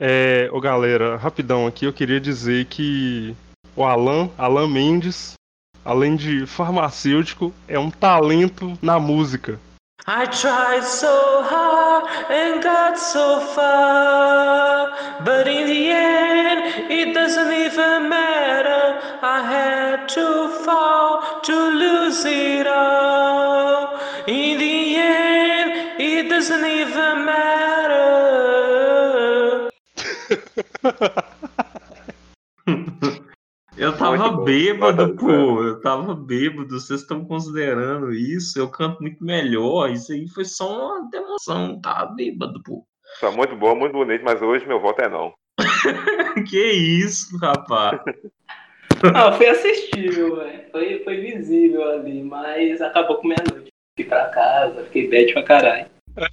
É, ô galera, rapidão aqui, eu queria dizer que o Alan, Alan Mendes, além de farmacêutico, é um talento na música. I tried so hard and got so far, but in the end, it doesn't even matter. I had to fall to lose it all. In the end, it doesn't even matter. Eu tava bêbado, pô. Eu tava bêbado. Vocês estão considerando isso? Eu canto muito melhor. Isso aí foi só uma demonstração. Tava bêbado, pô. Tá muito bom, muito bonito, mas hoje meu voto é não. que isso, rapaz? Não, foi assistível, velho. Foi, foi visível ali, mas acabou com meia-noite. Fui pra casa, fiquei bad pra caralho.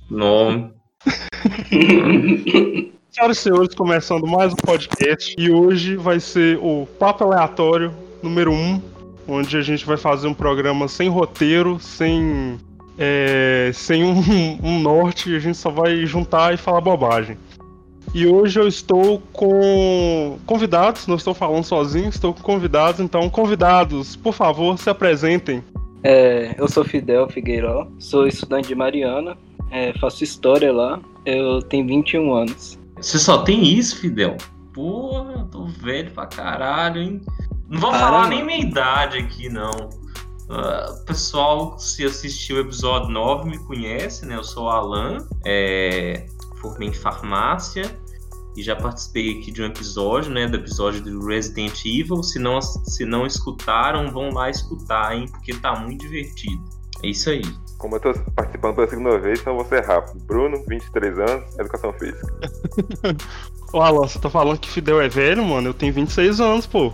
Não. Senhoras e senhores, começando mais um podcast. E hoje vai ser o Papo Aleatório número 1, um, onde a gente vai fazer um programa sem roteiro, sem, é, sem um, um norte, a gente só vai juntar e falar bobagem. E hoje eu estou com convidados, não estou falando sozinho, estou com convidados, então convidados, por favor, se apresentem. É, eu sou Fidel Figueiró, sou estudante de Mariana, é, faço história lá, eu tenho 21 anos. Você só tem isso, Fidel? Porra, tô velho pra caralho, hein? Não vou Caramba. falar nem minha idade aqui, não. Uh, pessoal, se assistiu o episódio 9 me conhece, né? Eu sou o Alan, é, formei em farmácia e já participei aqui de um episódio, né? Do episódio do Resident Evil. Se não, se não escutaram, vão lá escutar, hein? Porque tá muito divertido. É isso aí. Como eu tô participando pela segunda vez, então vou ser rápido. Bruno, 23 anos, educação física. Ô, Alô, você tá falando que Fidel é velho, mano? Eu tenho 26 anos, pô.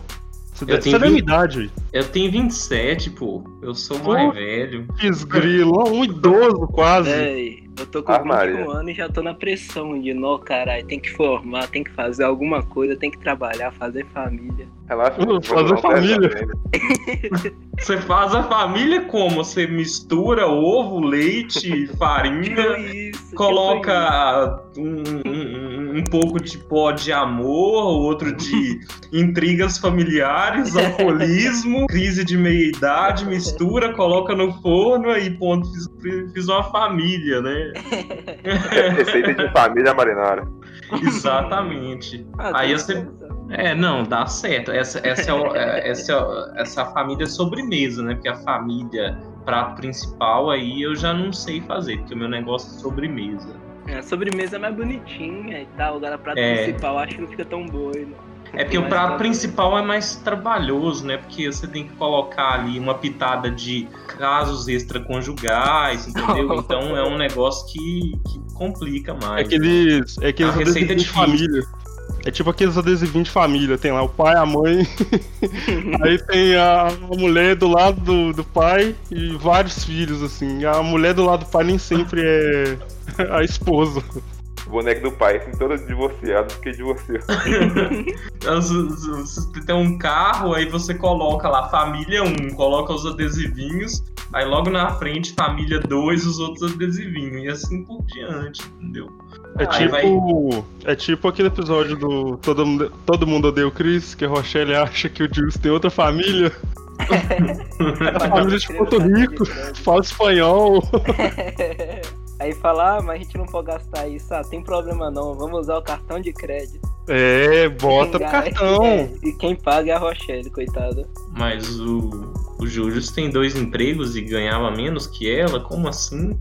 Você, eu tenho 20... é da minha idade. Eu tenho 27, pô. Eu sou mais velho. Desgrilo, um idoso quase. É, eu tô com ah, 21 Maria. anos e já tô na pressão de, não, caralho, tem que formar, tem que fazer alguma coisa, tem que trabalhar, fazer família. Relaxa, fazer família. Você faz a família como? Você mistura ovo, leite, farinha, isso, coloca um, um, um, pouco de pó de amor, outro de intrigas familiares, alcoolismo, crise de meia-idade, mistura, coloca no forno e ponto, fiz, fiz uma família, né? Receita de família marinara. Exatamente. Ah, Aí você. É, não, dá certo. Essa, essa, é, o, é, essa, é, essa família sobremesa, né? Porque a família prato principal aí eu já não sei fazer, porque o meu negócio é sobremesa. É, a sobremesa é mais bonitinha e tal, agora prato é. principal acho que não fica tão bom. Não. É porque o prato principal é mais trabalhoso, né? Porque você tem que colocar ali uma pitada de casos extraconjugais, entendeu? Então é um negócio que, que complica mais. É aqueles, é aqueles a receita de família. É tipo aqueles adesivinhos de família, tem lá o pai, a mãe, aí tem a, mulher do lado do, do pai e vários filhos, assim. A mulher do lado do pai nem sempre é a esposa boneco do pai, assim, todo divorciado, porque divorciou. você tem um carro, aí você coloca lá família 1, coloca os adesivinhos, aí logo na frente família 2, os outros adesivinhos, e assim por diante, entendeu? É tipo, vai... é tipo aquele episódio do Todo Mundo, Todo mundo Odeia o Chris, que a Rochelle acha que o Jules tem outra família. a família de Porto Rico, fala espanhol. Aí fala, ah, mas a gente não pode gastar isso. Ah, tem problema não, vamos usar o cartão de crédito. É, bota o cartão. É, e quem paga é a Rochelle, coitada. Mas o, o Júlio tem dois empregos e ganhava menos que ela? Como assim?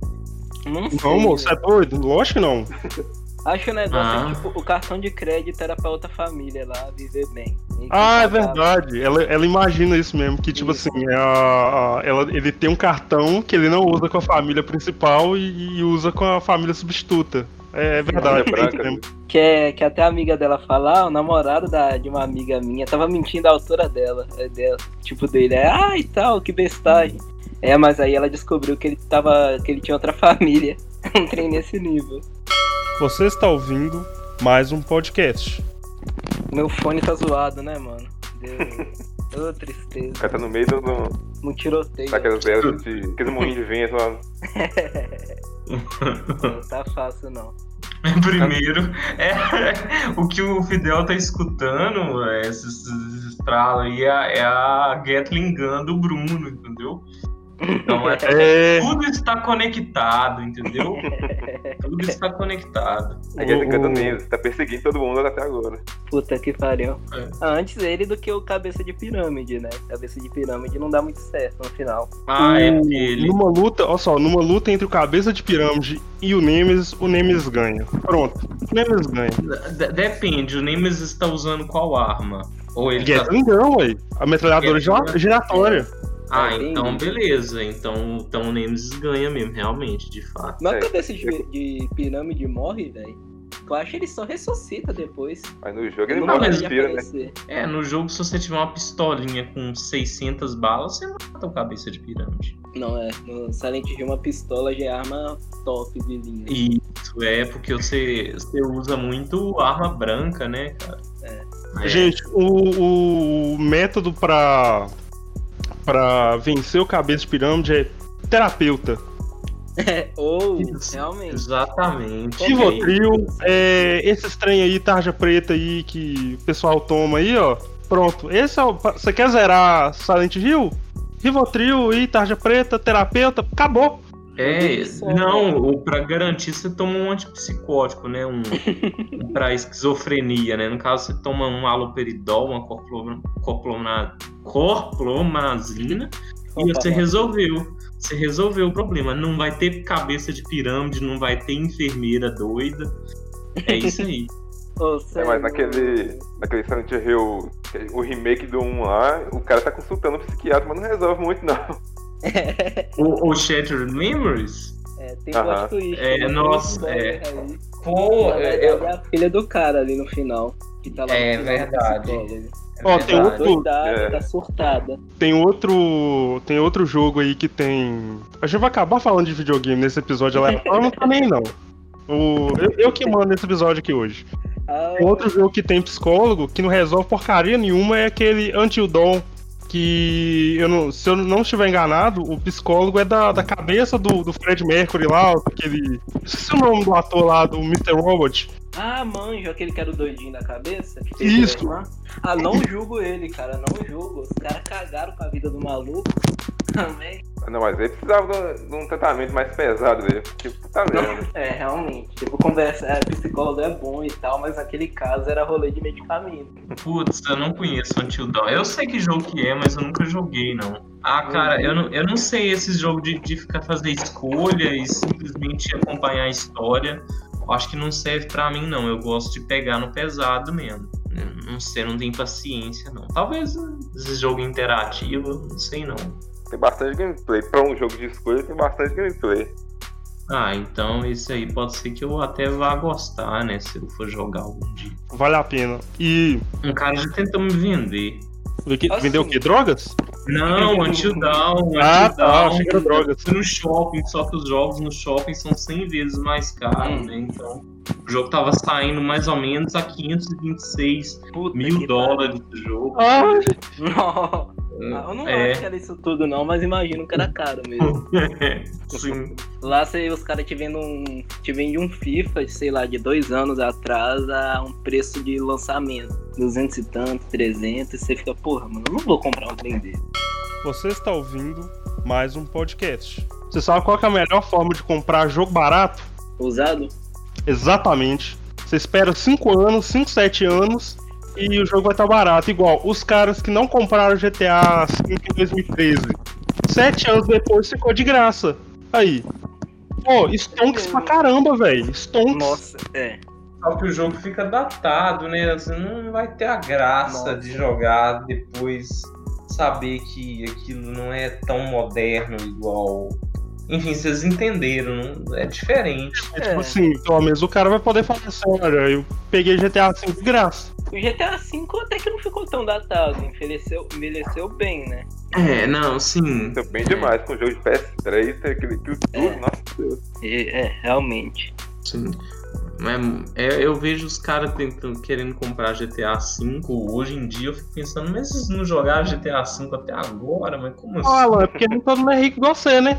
Não sei. Não, moço, é doido? Lógico que não. Acho que o negócio é ah. é tipo, o cartão de crédito era pra outra família lá viver bem. Ah, é verdade. Ela, ela imagina isso mesmo, que tipo isso. assim, a, a, ela, ele tem um cartão que ele não usa com a família principal e, e usa com a família substituta. É, é verdade. É que, é, que até a amiga dela fala, ah, o namorado da, de uma amiga minha tava mentindo a altura dela. É dela tipo dele, é, ah, e tal, que bestagem. É, mas aí ela descobriu que ele tava. que ele tinha outra família. um trem nesse nível. Você está ouvindo mais um podcast. Meu fone tá zoado, né, mano? Deu. Ô, tristeza. O cara tá no meio do. No tiroteio. Tá aquelas velhas de. aqueles moinhos de vento lá. não tá fácil, não. Primeiro, é, o que o Fidel tá escutando, é, esses, esses estralos aí, é, é a Gatling Gun do Bruno, entendeu? Então, é, É. tudo está conectado, entendeu? tudo está conectado. A Gun do o- Nemesis, tá perseguindo todo mundo até agora. Puta que pariu. É. Antes ele do que o cabeça de pirâmide, né? Cabeça de pirâmide não dá muito certo no final. Ah, é O- porque ele. Numa luta, olha só, numa luta entre o cabeça de pirâmide e o Nemesis, o Nemesis ganha. Pronto, o Nemesis ganha. De- Depende, o Nemesis está usando qual arma? Ou ele tá. Gatling Gun, ué. A metralhadora giratória. Ah, É, então entendi. beleza. Então, então o Nemesis ganha mesmo, realmente, de fato. Mas É, cabeça de, de pirâmide morre, velho. Eu acho que ele só ressuscita depois. Mas no jogo ele não de respira, né? É, no jogo, se você tiver uma pistolinha com 600 balas, você mata o cabeça de pirâmide. Não, é. No Silent Hill, uma pistola já é arma top de linha. Isso é porque você, você usa muito arma branca, né, cara? É. É. Gente, o, o método pra, pra vencer o cabeça de pirâmide é terapeuta. É, ou, Isso. realmente. Exatamente. Rivotril, é, esse trem aí, tarja preta aí que o pessoal toma aí, ó. Pronto. Esse é o. Você quer zerar Silent Hill? Rivotril e tarja preta, terapeuta, acabou. É, Isso. não, ou pra garantir você toma um antipsicótico, né? Um, um pra esquizofrenia, né? No caso, você toma um haloperidol, uma corploma- corplona- corplomazina e você resolveu. Você resolveu o problema. Não vai ter cabeça de pirâmide, não vai ter enfermeira doida. É isso aí. É, mas naquele, naquele Silent Hill, o remake do 1 lá, o cara tá consultando o psiquiatra, mas não resolve muito não. O, o Shattered Memories? É, tem plot twist. É, né? nossa, Tem é. aí. Pô, Na verdade, é a filha do cara ali no final. Que tá lá no É verdade. psicólogo. Ó, tem verdade. outro- Doidada, É. tá surtada. Tem outro. Tem outro jogo aí que tem. A gente vai acabar falando de videogame nesse episódio aleatório, não tá nem não. O, eu, eu que mando esse episódio aqui hoje. Ah, Tem outro jogo que tem psicólogo que não resolve porcaria nenhuma é aquele Until Dawn. Que eu não, se eu não estiver enganado, o psicólogo é da, da cabeça do, do Fred Mercury lá, aquele. Esqueci o nome do ator lá, do Mr. Robot. Ah, manjo, aquele que era o doidinho da cabeça? que fez Isso. irmão? Ah, não julgo ele, cara, não julgo. Os caras cagaram com a vida do maluco. Também. Não, mas ele precisava de um, tratamento mais pesado dele. Tipo, tá vendo? É, realmente. Tipo, conversa, é, psicólogo é bom e tal, mas naquele caso era rolê de medicamento. Putz, eu não conheço Until Dawn. Eu sei que jogo que é, mas eu nunca joguei, não. Ah, cara, eu não, eu não sei esses jogos de, de ficar fazer escolha e simplesmente acompanhar a história. Eu acho que não serve pra mim, não. Eu gosto de pegar no pesado mesmo. Eu não sei, não tenho paciência, não. Talvez esse jogo interativo, não sei, não. Tem bastante gameplay. Pra um jogo de escolha tem bastante gameplay. Ah, então esse aí pode ser que eu até vá gostar, né? Se eu for jogar algum dia. Vale a pena. E. Um cara já tentou me vender. Assim. Vendeu o quê? Drogas? Não, Until Dawn, Ah, Until tá, Dawn. achei que era drogas. Fui no shopping, só que os jogos no shopping são 100 vezes mais caros, Hum. né? Então, o jogo tava saindo mais ou menos a 526 Puta mil dólares do jogo. Ah, Não, eu não É. acho que era isso tudo não, mas imagino que era caro mesmo. Sim. Lá se os caras te vendem um. Te vendem um FIFA, sei lá, de dois anos atrás a um preço de lançamento. 200 e tanto, 300, e você fica, porra, mano, eu não vou comprar um trem desse. Você está ouvindo mais um podcast. Você sabe qual que é a melhor forma de comprar jogo barato? Usado? Exatamente. Você espera 5 anos, 5, 7 anos e o jogo vai estar barato. Igual os caras que não compraram GTA V em 2013. 7 anos depois ficou de graça. Aí. Pô, Stonks pra caramba, velho. Stonks. Nossa, é. Só que o jogo fica datado, né? Você não vai ter a graça Nossa. de jogar depois saber que aquilo não é tão moderno igual. Enfim, vocês entenderam, é diferente. É tipo assim, pelo menos o cara vai poder falar assim, olha, eu peguei GTA V de graça. O GTA V até que não ficou tão datado, envelheceu, envelheceu bem, né? É, não, sim. É bem demais. Com o jogo de PS3, tem aquele, aquilo tudo. É. Nossa Deus. E- É, realmente. Sim. Mas, é, eu vejo os caras tentando, querendo comprar GTA V hoje em dia. Eu fico pensando, mas eles não jogaram GTA V até agora? Mas como assim? Ah, é porque nem todo mundo é rico igual você, né?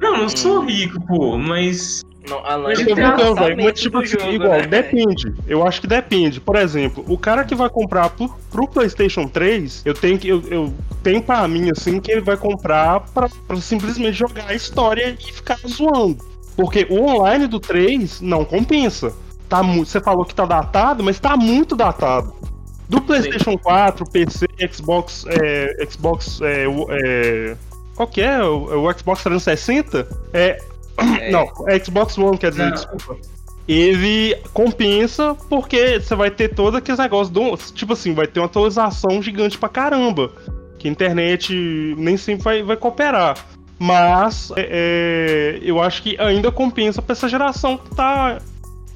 Não, não sou rico, pô, mas Não, a Eu LAN tô é o brincando, velho. Mas, tipo assim, jogo, igual, né? depende. Eu acho que depende. Por exemplo, o cara que vai comprar pro, pro PlayStation 3, eu tenho que. Eu, eu tenho pra mim, assim, que ele vai comprar pra, pra simplesmente jogar a história e ficar zoando. Porque o online do 3 não compensa. Tá mu- Você falou que tá datado, mas tá muito datado. Do PlayStation 4, PC, Xbox. É, Xbox. É, é, qual que é? O, o Xbox 360? É, É, não, é Xbox One, quer dizer, Não. desculpa. Ele compensa porque você vai ter todo aqueles negócios do. Tipo assim, vai ter uma atualização gigante pra caramba. Que a internet nem sempre vai, vai cooperar. Mas é, é, eu acho que ainda compensa pra essa geração que tá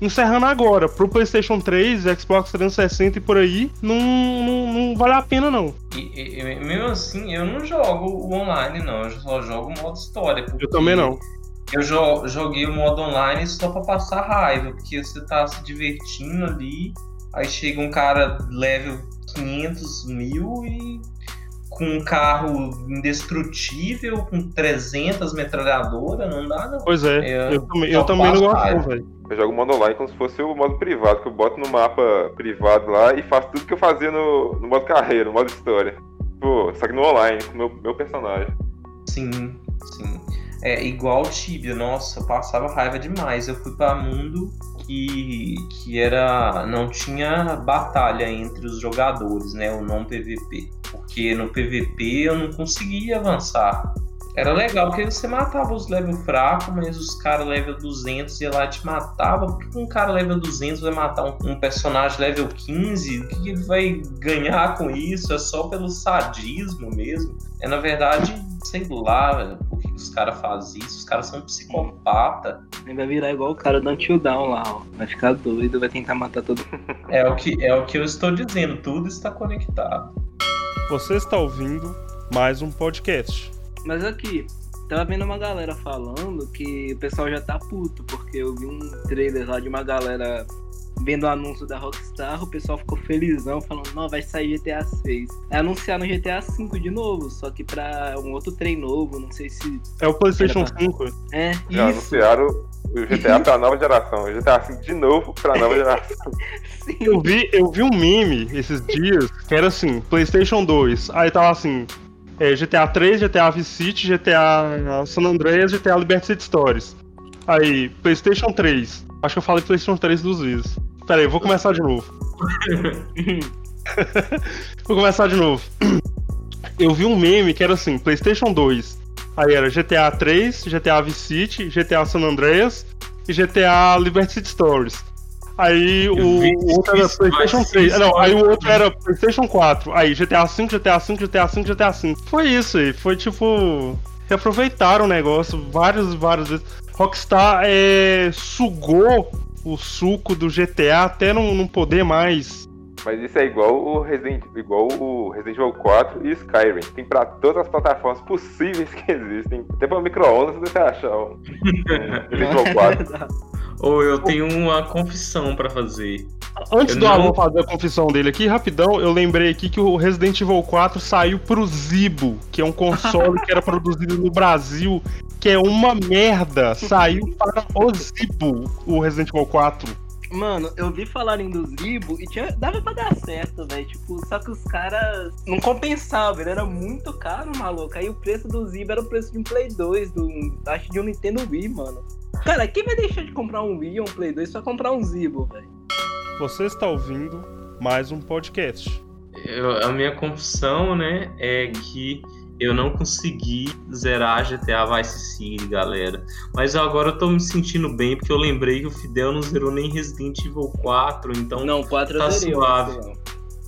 encerrando agora. Pro PlayStation 3, Xbox 360 e por aí, não, não, não vale a pena não. E, e- mesmo assim, eu não jogo o online, não. Eu só jogo o modo história. Eu também não. Eu jo- joguei o modo online só pra passar raiva, porque você tá se divertindo ali, aí chega um cara level 500 mil e com um carro indestrutível, com 300 metralhadoras, não dá não. Pois é, É, eu, também, eu também não gosto não, velho. Eu jogo modo online como se fosse o modo privado, que eu boto no mapa privado lá e faço tudo que eu fazia no, no modo carreira, no modo história. Pô, só que no online, com o meu, meu personagem. Sim, sim. É igual o Tibia, nossa, eu passava raiva demais. Eu fui pra mundo que, que era. não tinha batalha entre os jogadores, né? O não PVP. Porque no PVP eu não conseguia avançar. Era legal porque você matava os level fracos, mas os caras level 200 ia lá e te matava. Por que um cara level 200 vai matar um, um personagem level 15? O que ele vai ganhar com isso? É só pelo sadismo mesmo. É na verdade, sei lá, os caras fazem isso? Os caras são psicopata. Ele vai virar igual o cara do Until Down lá, ó. Vai ficar doido, vai tentar matar todo mundo. É o que, é o que eu estou dizendo, tudo está conectado. Você está ouvindo mais um podcast. Mas aqui, tava vendo uma galera falando que o pessoal já tá puto, porque eu vi um trailer lá de uma galera vendo o anúncio da Rockstar, o pessoal ficou felizão, falando, não, vai sair GTA 6. Aí anunciaram GTA 5 de novo, só que pra um outro trem novo, não sei se. É o PlayStation pra- 5. É, Já isso. anunciaram o GTA pra nova geração. O GTA V de novo pra nova geração. Sim. Eu vi, eu vi um meme esses dias que era assim, PlayStation 2. Aí tava assim, é, GTA 3, GTA Vice City, GTA San Andreas, GTA Liberty City Stories. Aí, PlayStation 3. Acho que eu falei PlayStation 3 duas vezes. Pera aí, eu vou começar de novo. vou começar de novo. Eu vi um meme que era assim, PlayStation 2. Aí era GTA 3, GTA Vice City, GTA San Andreas e GTA Liberty City Stories. Aí o, o outro era PlayStation mas 3. isso Não, aí o outro era PlayStation 4. Aí GTA 5, GTA 5, GTA 5, GTA 5. Foi isso aí. Foi tipo. Reaproveitaram o negócio várias, várias vezes. Rockstar é, sugou o suco do GTA até não, não poder mais. Mas isso é igual o Resident, igual o Resident Evil 4 e Skyrim. Tem pra todas as plataformas possíveis que existem. Até pra micro-ondas você achar um, um Resident Evil 4. Ou eu tenho uma confissão pra fazer. Antes Eu do não- Alan fazer a confissão dele aqui, rapidão, eu lembrei aqui que o Resident Evil 4 saiu pro Zibo, que é um console que era produzido no Brasil, que é uma merda. Saiu para o Zibo, o Resident Evil 4. Mano, eu vi falarem do Zibo e tinha, dava pra dar certo, velho. Tipo, só que os caras não compensavam, ele era muito caro, maluco. Aí o preço do Zibo era o preço de um Play 2, do, acho de um Nintendo Wii, mano. Cara, quem vai deixar de comprar um Wii ou um Play 2 pra comprar um Zibo, velho? Você está ouvindo mais um podcast. Eu- a minha confissão, né, é que eu não consegui zerar GTA Vice City, galera. Mas agora eu tô me sentindo bem, porque eu lembrei que o Fidel não zerou nem Resident Evil 4, então... Não, 4 eu Tá zerei, suave. não.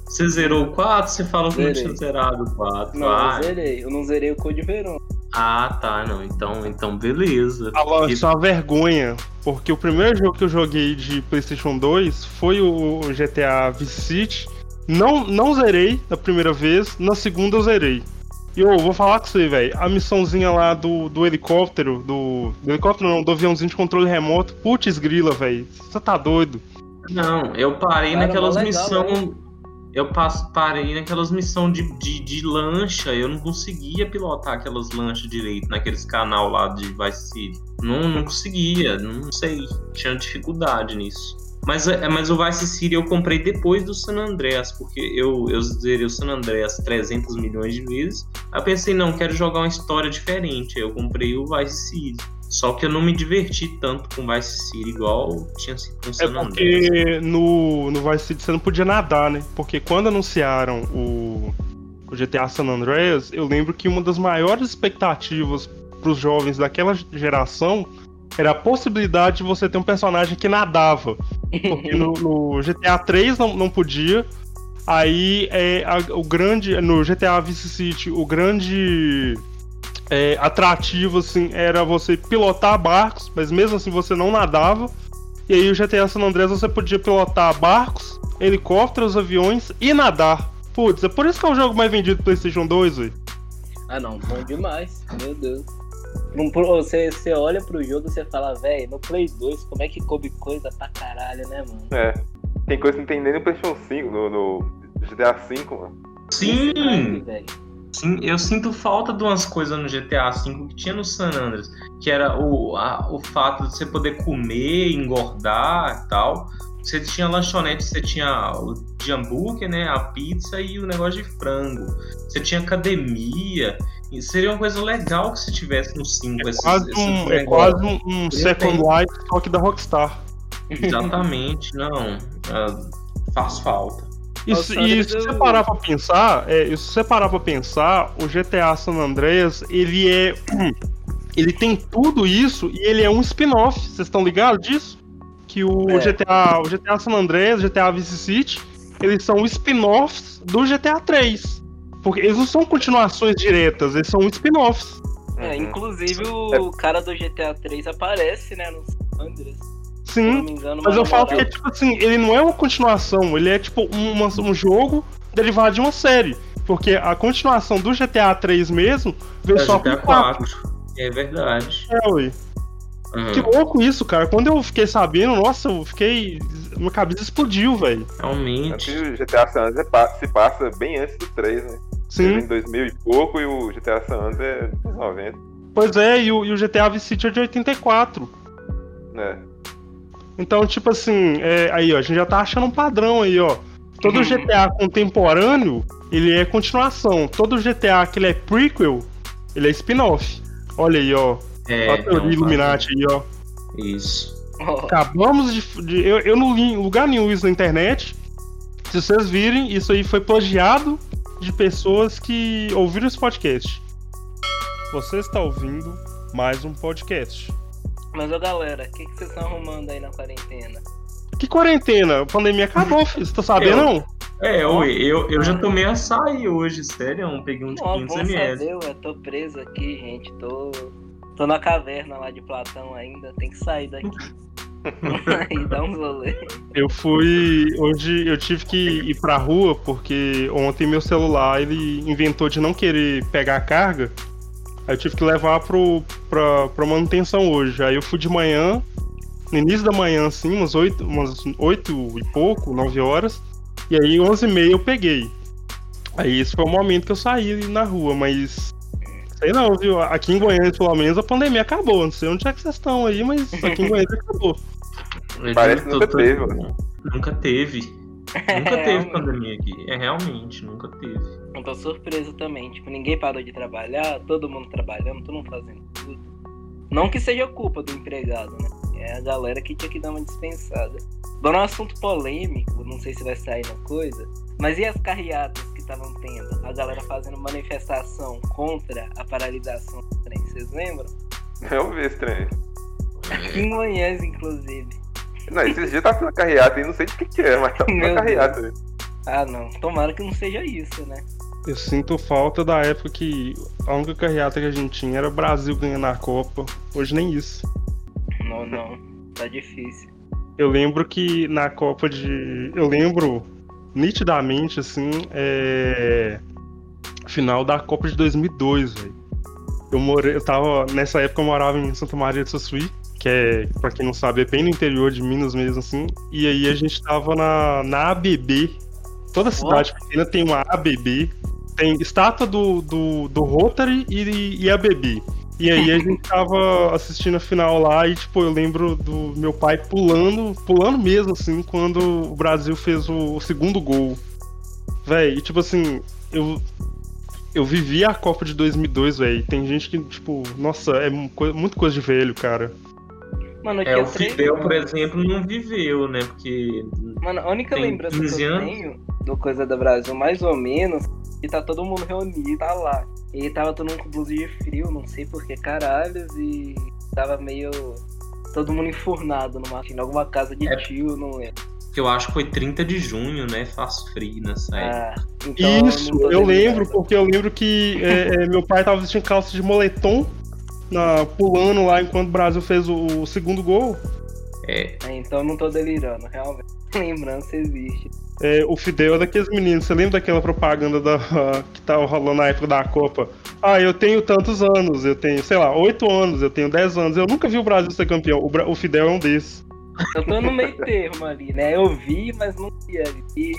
Você zerou o 4? Você falou que não Zerei. tinha zerado o 4. Não, ah, eu zerei. Eu não zerei o Code Verão. Ah, tá, não. Então, então beleza. Alan, E- isso é uma vergonha, porque o primeiro jogo que eu joguei de PlayStation 2 foi o GTA Vice City. Não, não zerei da primeira vez, na segunda eu zerei. E eu vou falar com você, velho. A missãozinha lá do, do helicóptero, do, do helicóptero não, do aviãozinho de controle remoto. Putz, grila, velho. Você tá doido. Não, eu parei Cara, naquelas missões. Eu parei naquelas missões de, de, de, lancha, eu não conseguia pilotar aquelas lanchas direito naqueles canal lá de Vice City. Não, não conseguia, não sei, tinha dificuldade nisso. Mas, é, mas o Vice City eu comprei depois do San Andreas, porque eu, eu zerei o San Andreas 300 milhões de vezes. Aí eu pensei, não, quero jogar uma história diferente. Aí eu comprei o Vice City. Só que eu não me diverti tanto com Vice City igual tinha sido com San Andreas. É porque no, no Vice City você não podia nadar, né? Porque quando anunciaram o, o GTA San Andreas, eu lembro que uma das maiores expectativas para os jovens daquela geração era a possibilidade de você ter um personagem que nadava. Porque no, no GTA 3 não, não podia. Aí é, a, o grande. No GTA Vice City, o grande é, atrativo assim, era você pilotar barcos, mas mesmo assim você não nadava. E aí o GTA San Andreas você podia pilotar barcos, helicópteros, aviões e nadar. Putz, é por isso que é o jogo mais vendido do PlayStation 2, velho. Ah não, bom demais, meu Deus. Você, você olha pro jogo e você fala, velho, no Play 2, como é que coube coisa pra caralho, né, mano? É. Tem coisa que não tem nem no PlayStation 5, no, no GTA 5, mano. Sim! Sim, eu sinto falta de umas coisas no GTA V que tinha no San Andreas, que era o, a, o fato de você poder comer, engordar e tal. Você tinha lanchonete, você tinha o de hambúrguer, né, a pizza e o negócio de frango. Você tinha academia. E seria uma coisa legal que se tivesse no 5. É, quase, um, é quase um, um Second Life só que da Rockstar. Exatamente, não. Uh, faz falta. E, e se você parar pra pensar, é, se você parar pra pensar, o GTA San Andreas, ele é. Ele tem tudo isso e ele é um spin-off. Vocês estão ligados disso? Que o é. GTA, o GTA San Andreas, o GTA Vice City, eles são spin-offs do GTA 3. Porque eles não são continuações diretas, eles são spin-offs. É, inclusive o cara do GTA 3 aparece, né, no San Andreas. Sim, engano, mas eu falo que é tipo assim, ele não é uma continuação, ele é tipo uma, um jogo derivado de uma série. Porque a continuação do GTA 3 mesmo veio é, só GTA com 4. 4. É verdade. É, ui. Uhum. Que louco isso, cara. Quando eu fiquei sabendo, nossa, eu fiquei. Minha cabeça explodiu, velho. Realmente. O GTA San Andreas se passa bem antes do 3, né? Sim. Em 2000 e pouco e o GTA San Andreas é dos 90. Pois é, e o, e o GTA Vice City é de 84. É. Então, tipo assim, é, aí, ó, a gente já tá achando um padrão aí, ó. Todo uhum. GTA contemporâneo, ele é continuação. Todo GTA que ele é prequel, ele é spin-off. Olha aí, ó. É, a teoria Illuminati aí, ó. Isso. Acabamos de. de eu, eu não li em lugar nenhum isso na internet. Se vocês virem, isso aí foi plagiado de pessoas que ouviram esse podcast. Você está ouvindo mais um podcast. Mas, ô galera, o que, que vocês estão arrumando aí na quarentena? Que quarentena? A pandemia acabou, filho. Você tá sabendo, eu, não? É, eu, eu, eu já tomei açaí hoje, sério. Eu peguei um de 500 ml. Eu tô preso aqui, gente. Tô, tô na caverna lá de Platão ainda. Tem que sair daqui. e dar uns rolê. Eu fui. Hoje eu tive que ir pra rua porque ontem meu celular ele inventou de não querer pegar a carga. Aí eu tive que levar pro, pra, pra manutenção hoje. Aí eu fui de manhã, no início da manhã, assim, umas 8, umas 8 e pouco, 9 horas. E aí 11 e meia eu peguei. Aí esse foi o momento que eu saí na rua, mas. Sei não, viu? Aqui em Goiânia, pelo menos, a pandemia acabou. Não sei onde é que vocês estão aí, mas aqui em Goiânia acabou. Parece que nunca teve, mano. Nunca teve. Nunca teve pandemia aqui. É realmente, nunca teve. Tô surpreso também. Tipo, ninguém parou de trabalhar, todo mundo trabalhando, todo mundo fazendo tudo. Não que seja culpa do empregado, né? É a galera que tinha que dar uma dispensada. Agora um assunto polêmico, não sei se vai sair na coisa, mas e as carreatas que estavam tendo? A galera fazendo manifestação contra a paralisação do trem, vocês lembram? Eu vi esse trem. Aqui em Goiás, inclusive. Não, esses dias tá sendo carreata e não sei de que, que é, mas tá uma carreata. Ah, não. Tomara que não seja isso, né? Eu sinto falta da época que a única carreata que a gente tinha era o Brasil ganhando a Copa. Hoje nem isso. Não, não. Tá difícil. Eu lembro que na Copa de. Eu lembro nitidamente, assim, é. Final da Copa de 2002, velho. Eu morei. Eu tava. Nessa época eu morava em Santa Maria de Sassuí, que é, pra quem não sabe, é bem no interior de Minas mesmo, assim. E aí a gente tava na, na ABB Toda cidade pequena tem uma ABB, tem estátua do, do, do Rotary e, e ABB. E aí a gente tava assistindo a final lá e, tipo, eu lembro do meu pai pulando, pulando mesmo, assim, quando o Brasil fez o, o segundo gol. Véi, e tipo assim, eu, eu vivi a Copa de 2002, velho. Tem gente que, tipo, nossa, é coi- muito coisa de velho, cara. Mano, eu É, tinha o Fidel, por exemplo, não viveu, né? Porque Mano, a única lembrança que 15 eu anos? tenho do Coisa do Brasil, mais ou menos, que tá todo mundo reunido, tá lá. E tava todo mundo com blusa de frio, não sei por que caralhos, e tava meio. Todo mundo enfurnado numa, em alguma casa de É. tio, não lembro. que eu acho que foi 30 de junho, né? Faz frio nessa época. Ah, então Isso, eu lembrando. lembro, porque eu lembro que é, é, meu pai tava vestindo calça de moletom, na, pulando lá enquanto o Brasil fez o, o segundo gol. É, É, então não tô delirando, realmente. Lembrança existe. É, o Fidel é daqueles meninos. Você lembra daquela propaganda da, que tava rolando na época da Copa? Ah, eu tenho tantos anos, eu tenho, sei lá, 8 anos, eu tenho 10 anos. Eu nunca vi o Brasil ser campeão. O, Bra- o Fidel é um desses. Eu tô no meio termo ali, né? Eu vi, mas não vi ali. E,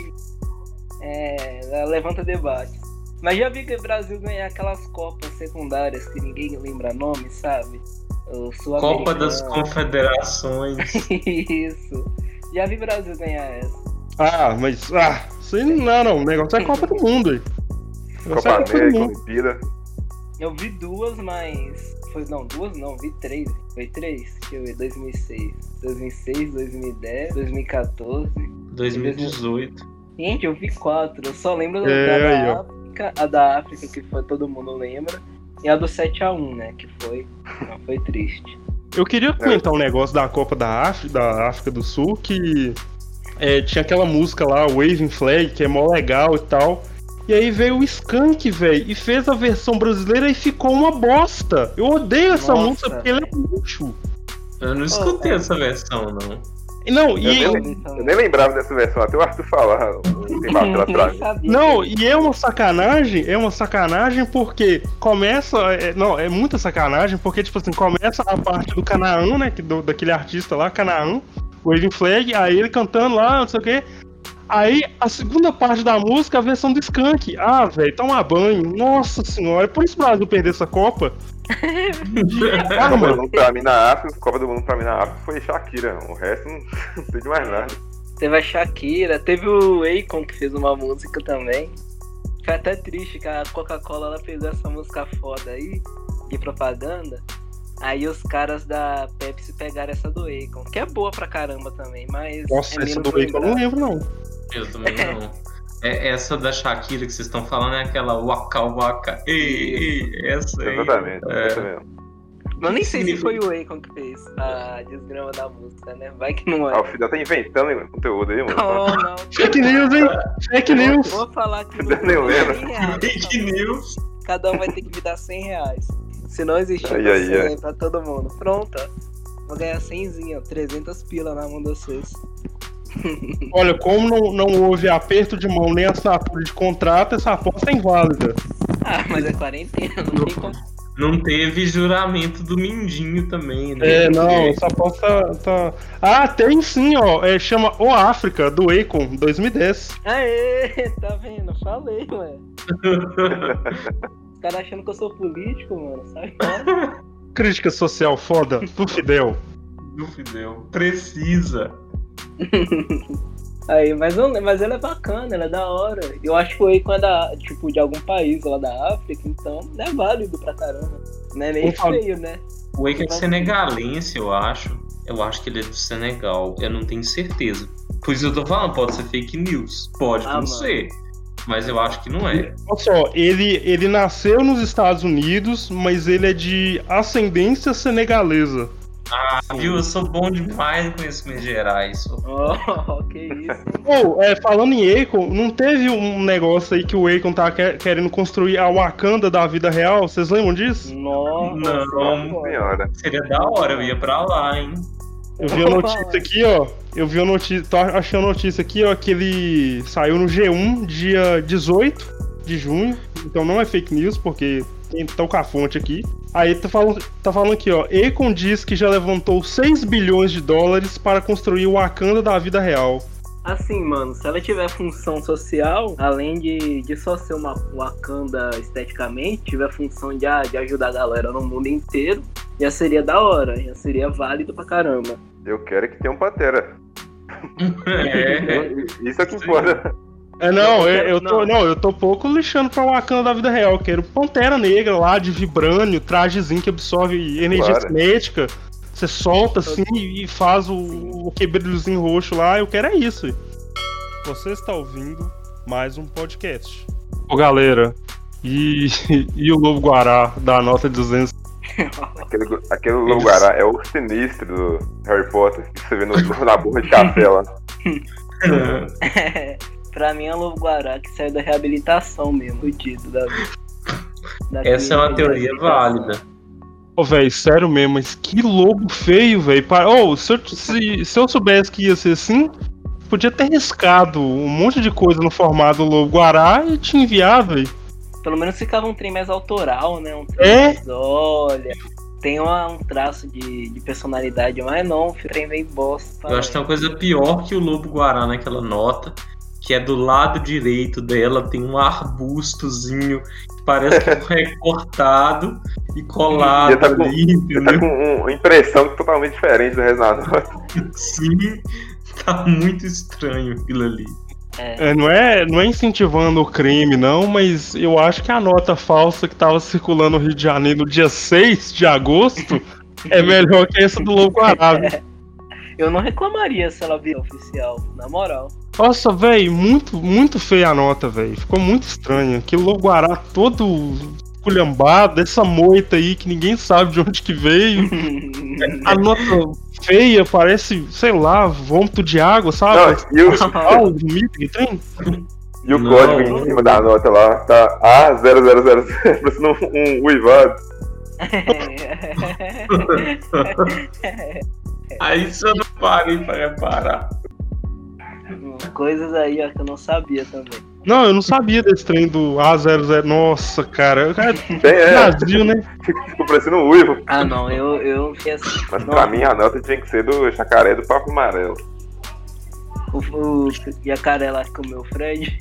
é, levanta debate. Mas já vi que o Brasil ganhar aquelas copas secundárias que ninguém lembra nome, sabe? O Copa das. Confederações. Isso. Já vi o Brasil ganhar essa. Ah, mas. Ah, isso aí não, não. O negócio é Copa do Mundo. aí. Negócio é Copa Copa do América, Mundo. Olimpíada. Eu vi duas, mas. Foi, não, duas não, vi três. Foi três? Deixa eu ver, 2006. 2006, 2010, 2014. 2018. Gente, eu vi quatro. Eu só lembro É, da, aí, da ó. África, a da África, que foi todo mundo lembra. E a do 7x1, né? Que foi. Não, foi triste. Eu queria comentar um negócio da Copa da África, da África do Sul, que é, tinha aquela música lá, Waving Flag, que é mó legal e tal. E aí veio o Skank, velho, e fez a versão brasileira e ficou uma bosta. Eu odeio essa Nossa, música porque ela é lixo. Eu não escutei essa versão, não. Não, e, Eu Eu nem-. Eu nem lembrava dessa versão, até o Arthur falar um tempo atrás. Não, e é uma sacanagem, é uma sacanagem porque começa. é- não, é muita sacanagem, porque, tipo assim, começa a parte do Canaã, né? do- daquele artista lá, Canaã, Waving Flag, aí ele cantando lá, não sei o quê. Aí a segunda parte da música, a versão do Skank. Ah, velho, toma banho. Nossa senhora, é por isso o Brasil perdeu essa Copa. Copa do. Mundo pra mim na África, Copa do Mundo pra mim na África foi Shakira. O resto não, não sei de mais nada. Teve a Shakira, teve o Akon que fez uma música também. Foi até triste que a Coca-Cola ela fez essa música foda aí, de propaganda. Aí os caras da Pepsi pegaram essa do Akon, que é boa pra caramba também, mas. Nossa, é essa do Bacon eu não lembro, não. Eu também não. É, essa da Shakira que vocês estão falando é aquela waka waka. Ei, ei, essa aí. Exatamente, É. essa mesmo. Eu nem sei se foi o Akon que fez a desgrama da música, né? Vai que não é. Ah, o Fidel tá inventando conteúdo aí, mano. Não, não. Fake news, hein? Fake news. Vou, vou falar que Nem lembro. 100 reais, Fake news. Cada um vai ter que me dar 100 reais. Se não existir Ai, ai, 100 ai. pra todo mundo. Pronto. ó. Vou ganhar 100, ó, 300 pila na mão de vocês. Olha, como não, não houve aperto de mão nem assinatura de contrato, essa aposta é inválida. Ah, mas é quarentena, não tem como. Não teve juramento do Mindinho também, né? É, não, essa aposta tá. Ah, tem sim, ó. É, chama O África, do Akon, 2010. Aê, tá vendo? Falei, ué. Os caras achando que eu sou político, mano. Sai fora. Crítica social foda do Fidel. Do Fidel. Precisa. Aí, mas, mas ela é bacana, ela é da hora. Eu acho que o Akon é da, tipo, de algum país lá da África, então é válido pra caramba. Não é nem feio, né? O Wake é senegalense, eu acho. Eu acho que ele é do Senegal. Eu não tenho certeza. Por isso eu tô falando, pode ser fake news. Pode Ah, não mano. ser. Mas eu acho que não é. Olha só, ele, ele nasceu nos Estados Unidos, mas ele é de ascendência senegalesa. Ah, viu? Eu sou bom demais em conhecimentos gerais. Oh, que isso. Ou, é, falando em Akon, não teve um negócio aí que o Akon tá que- querendo construir a Wakanda da vida real? Vocês lembram disso? Nossa, Não. Senhora. Seria da hora, eu ia pra lá, hein? Eu vi a notícia aqui, ó. Eu vi a notícia, tô achando a notícia aqui, ó, que ele saiu no G1 dia 18 de junho. Então não é fake news, porque tem tô com a fonte aqui. Aí tá falando, tá falando aqui, ó. Akon diz que já levantou 6 bilhões de dólares para construir o Wakanda da vida real. Assim, mano, se ela tiver função social, além de, de só ser uma Wakanda esteticamente, tiver função de, de ajudar a galera no mundo inteiro, já seria da hora, já seria válido pra caramba. Eu quero que tenha um Pantera. É, Isso é que importa. É, não, eu, eu tô, não, eu tô pouco lixando pra Wakanda da vida real. Eu quero Pantera Negra lá, de vibrânio, trajezinho que absorve energia Claro. cinética. Você solta assim e faz o, o quebrilhozinho roxo lá. Eu quero é isso. Você está ouvindo mais um podcast. Ô galera, e, e o Lobo Guará da nota de 200? Aquele, aquele lugar é o sinistro do Harry Potter que você vê no, na borra de café lá. pra mim é o Lobo Guará que saiu da reabilitação mesmo, fudido da vida. Da Essa é uma teoria válida. Ô, velho, sério mesmo, mas que lobo feio, velho. Ô, se, eu- se, se eu soubesse que ia ser assim, podia ter riscado um monte de coisa no formato do Lobo Guará e te enviar, velho. Pelo menos ficava um trem mais autoral, né? Um trem É? mais, olha. Tem uma- um traço de, de personalidade, mas não, o trem meio bosta. Eu acho que tem uma coisa pior que o Lobo Guará naquela nota, que é do lado direito dela tem um arbustozinho que parece que foi recortado e colado tá com- ali, tá entendeu? com uma impressão totalmente diferente do nota. Sim, tá muito estranho aquilo ali. É, não, é, não é incentivando o crime, não, mas eu acho que a nota falsa que tava circulando no Rio de Janeiro no dia 6 de agosto é melhor que essa do Lobo Guará. viu? Eu não reclamaria se ela vir oficial, na moral. Nossa, velho, muito, muito feia a nota, velho. Ficou muito estranha. Aquele Lobo Guará todo culhambado, essa moita aí que ninguém sabe de onde que veio. A nota feia parece, sei lá, vômito de água, sabe? Não, e o, Ah, o mito que tem? e o Não. código em cima da nota lá tá A0000, parecendo um, um uivado. Aí você não parei pra reparar. Coisas aí ó, que eu não sabia também. Não, eu não sabia desse trem do A00. Nossa, cara. cara Tem, é, Brasil, né? ficou parecendo um uivo. Ah não, eu, eu fiquei assim. Mas Não. pra mim a nota tinha que ser do jacaré do papo amarelo. O, o jacaré lá que comeu o Fred.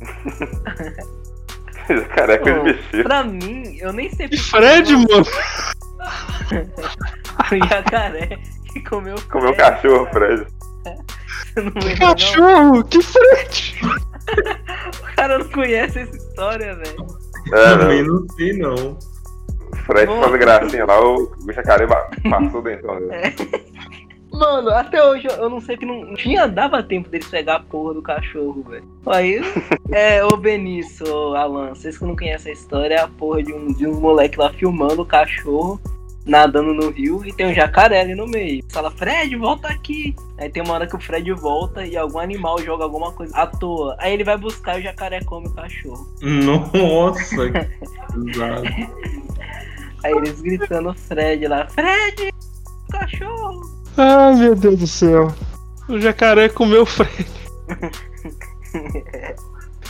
jacaré com ele mexer. Pra mim, eu nem sei porque Fred, mano. o jacaré que comeu o Comeu um Fred. cachorro, Fred. Você não Que lembra, não? cachorro, que Fred. O cara não conhece essa história, velho. É, Também não. não sei não. O Fred Boa. faz gracinha lá, o, jacaré ba- passou dentro dele. Mano, até hoje eu- eu não sei que não tinha, dava tempo deles pegar a porra do cachorro, velho. Aí, é, ô Benício, ô Alan, vocês que não conhecem a história, é a porra de um, de um moleque lá filmando o cachorro nadando no rio e tem um jacaré ali no meio. Fala, Fred, volta aqui. Aí tem uma hora que o Fred volta e algum animal joga alguma coisa à toa. Aí ele vai buscar e o jacaré come o cachorro. Nossa, que pesado. Aí eles gritando Fred lá, Fred, cachorro. Ai, meu Deus do céu. O jacaré comeu o Fred.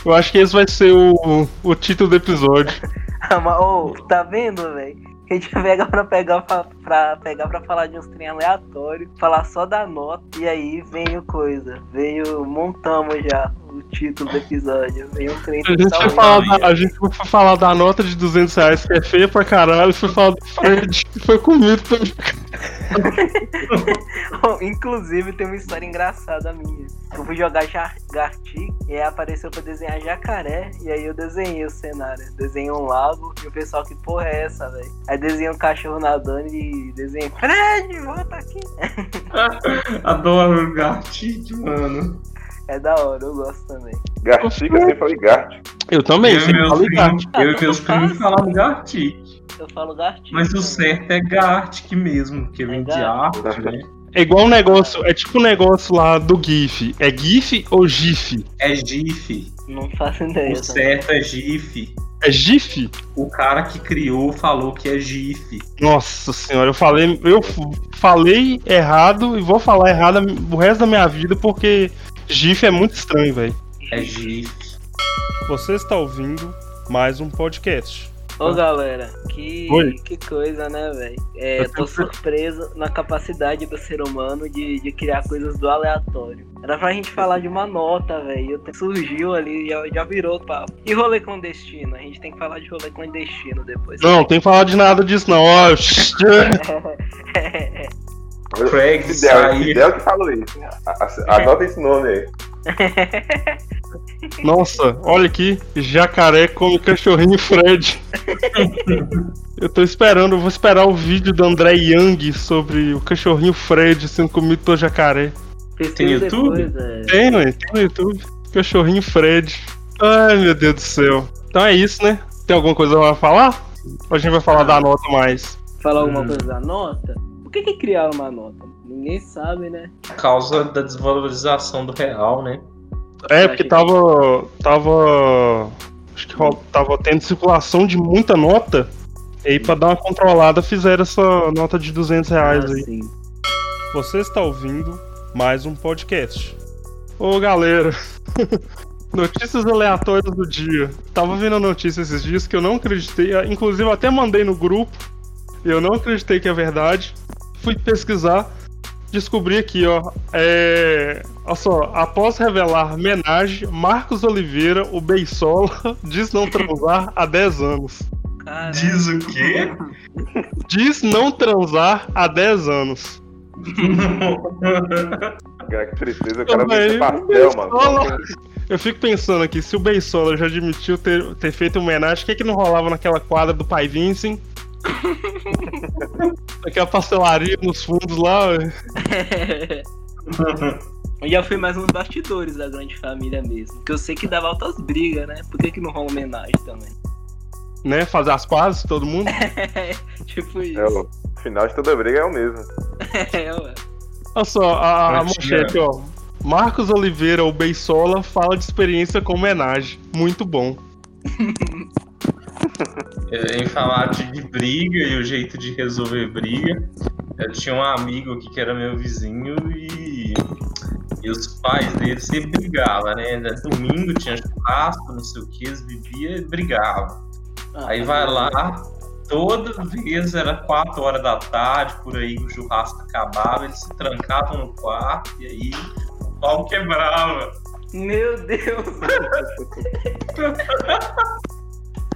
Eu acho que esse vai ser o, o título do episódio. Ah, mas, ô, tá vendo, velho? A gente pega pra pegar pra, pra pegar pra falar de uns trem aleatórios, falar só da nota, e aí vem o coisa. Veio, montamos já o título do episódio. Um trem A gente, foi falar da, a gente foi falar da nota de 200 reais, que é feia pra caralho, e foi falar do Fred, que foi comido também. Inclusive, tem uma história engraçada minha. Eu fui jogar Gartic e aí apareceu pra desenhar jacaré. E aí eu desenhei o cenário. Desenhei um lago e o pessoal, que porra é essa, velho? Aí desenhei um cachorro nadando e desenhei Fred, volta aqui. Adoro o Gartic, mano. É da hora, eu gosto também. Gartica, eu sempre falei Gart. Eu também, eu e sempre falei Gart. eu e meus primos falamos Gartic. Eu falo Gartic. Mas o certo é Gartic mesmo, porque vem de Gartic. arte, né? É igual um negócio, é tipo um negócio lá do GIF. É GIF ou GIF? É GIF. Não faço ideia. O também. certo é GIF. É GIF? O cara que criou falou que é GIF. Nossa senhora, eu falei, eu falei errado e vou falar errado o resto da minha vida porque GIF é muito estranho, velho. É GIF. Você está ouvindo mais um podcast. Ô galera, que, Oi. que coisa, né, velho? É, Eu tô surpreso na capacidade do ser humano de, de criar coisas do aleatório. Era pra gente falar de uma nota, velho. Surgiu ali, já, já virou papo. E rolê clandestino? A gente tem que falar de rolê clandestino depois. Não, tem que falar de nada disso, não. Ó, Craig Fidel. Fidel que falou isso. Anota esse nome aí. Nossa, olha aqui. Jacaré come cachorrinho Fred. Eu tô esperando, eu vou esperar o vídeo do André Young sobre o cachorrinho Fred sendo comido pelo jacaré. Tem YouTube? depois, é. Tem, ué, tem no YouTube. Cachorrinho Fred. Ai, meu Deus do céu. Então é isso, né? Tem alguma coisa pra falar? Ou a gente vai falar da nota mais? Falar alguma Hum. coisa da nota? Por que, que criaram uma nota? Ninguém sabe, né? Por causa da desvalorização do real, né? É, porque tava. Tava. Acho que tava tendo circulação de muita nota. E aí, pra dar uma controlada, fizeram essa nota de 200 reais Ah, aí. sim. Você está ouvindo mais um podcast. Ô galera, notícias aleatórias do dia. Tava vendo a notícia esses dias que eu não acreditei, inclusive eu até mandei no grupo. Eu não acreditei que é verdade. Fui pesquisar, descobri aqui, ó. É. Olha só, após revelar homenagem, Marcos Oliveira, o Beisola, diz não transar há 10 anos. Caralho. Diz o quê? Diz não transar há 10 anos. Cara, que tristeza, o cara Também, pastel, mano. Eu fico pensando aqui, se o Beisola já admitiu ter, ter feito homenagem, o que, que não rolava naquela quadra do Pai Vincent? Aquela pastelaria nos fundos lá, ué. Eu já fui mais nos bastidores da grande família mesmo. Que eu sei que dava altas brigas, né? Por que, que não rola homenagem também? né? Fazer as pazes, todo mundo. tipo isso. É, o final de toda briga é o mesmo. É, ué. Olha só, a, a manchete, ó. Marcos Oliveira, o Beisola, fala de experiência com homenagem. Muito bom. Em falar de, de briga e o jeito de resolver briga. Eu tinha um amigo aqui que era meu vizinho e, e os pais dele sempre brigavam, né? Domingo tinha churrasco, não sei o que, eles viviam e brigavam. Ah, Aí vai lá, toda vez era 4 horas da tarde, por aí o churrasco acabava, eles se trancavam no quarto e aí o pau quebrava. Meu Deus!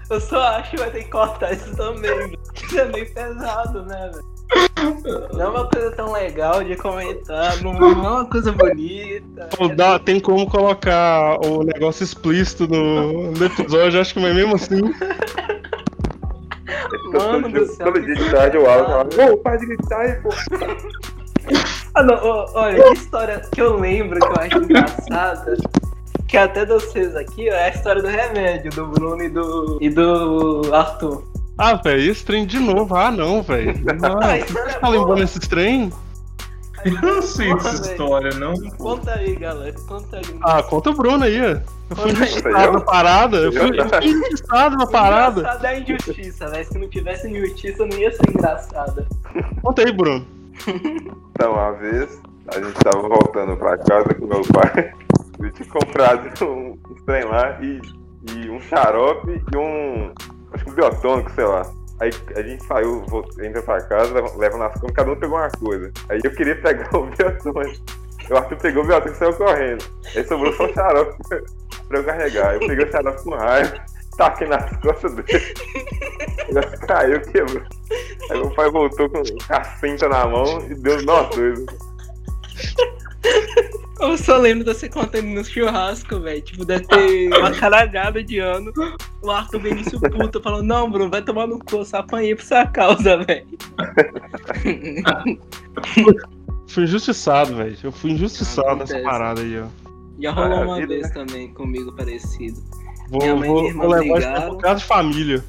Eu só acho que vai ter que cortar isso também. Isso é meio pesado, né, velho? Não é uma coisa tão legal de comentar, não não é uma coisa bonita. Pô, dá- tem como colocar o negócio explícito no, no episódio, acho que mas mesmo assim. Mano do céu, Todo dia de tarde eu aula pesado. falava, ô, para de gritar aí, pô. Ah, não, ó, olha, que história que eu lembro que eu acho engraçada, que até vocês aqui, ó, é a história do remédio, do Bruno e do, e do Arthur. Ah, velho, esse trem de novo. Ah, não, velho. Ah, você história tá boa. lembrando esses trem? Eu não sei Porra, essa história, não. Conta aí, galera, conta aí. Ah, conta o Bruno aí, ó. Eu fui injustiçado na parada. Eu fui, eu fui injustiçado na parada. Engraçado é a injustiça, velho. Se não tivesse injustiça, não ia ser engraçada. Conta aí, Bruno. Então, uma vez, a gente tava voltando pra casa com meu pai. Eu tinha comprado um, um trem lá e, e um xarope e um. Acho que um biotônico, sei lá. Aí a gente saiu, entra pra casa, leva, nas contas, cada um pegou uma coisa. Aí eu queria pegar o biotônico. O Arthur pegou o biotônico e saiu correndo. Aí sobrou só o xarope pra eu carregar. Eu peguei o xarope com raiva, taquei nas costas dele. Ele caiu, quebrou. Aí meu pai voltou com a cinta na mão e deu nós dois. Eu só lembro de você contando no churrasco, velho. Tipo, deve ter uma caralhada de ano. O Arthur Benício puta falou, não, Bruno, vai tomar no cu, eu só apanhei por sua causa, velho. Fui injustiçado, velho. Eu fui injustiçado Ah, nessa parada aí, ó. Já rolou uma Maravilha, vez né? também comigo parecido. Vou, Minha mãe e vou, minha irmã vou levar isso brigaram. pra casa de família.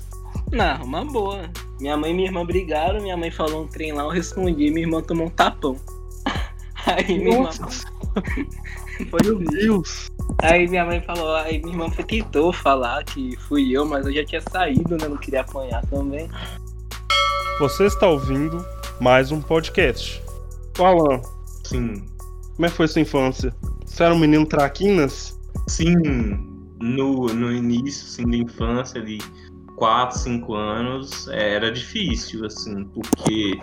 Não, uma boa. Minha mãe e minha irmã brigaram, minha mãe falou um trem lá, eu respondi, minha irmã tomou um tapão. Aí minha irmã. Foi meu Deus. Aí minha mãe falou, aí minha irmã tentou falar que fui eu, mas eu já tinha saído, né? Não queria apanhar também. Você está ouvindo mais um podcast. Alan, Sim. como é que foi sua infância? Você era um menino traquinas? Sim, no, no início assim, da infância ali, 4, 5 anos é, era difícil, assim, porque,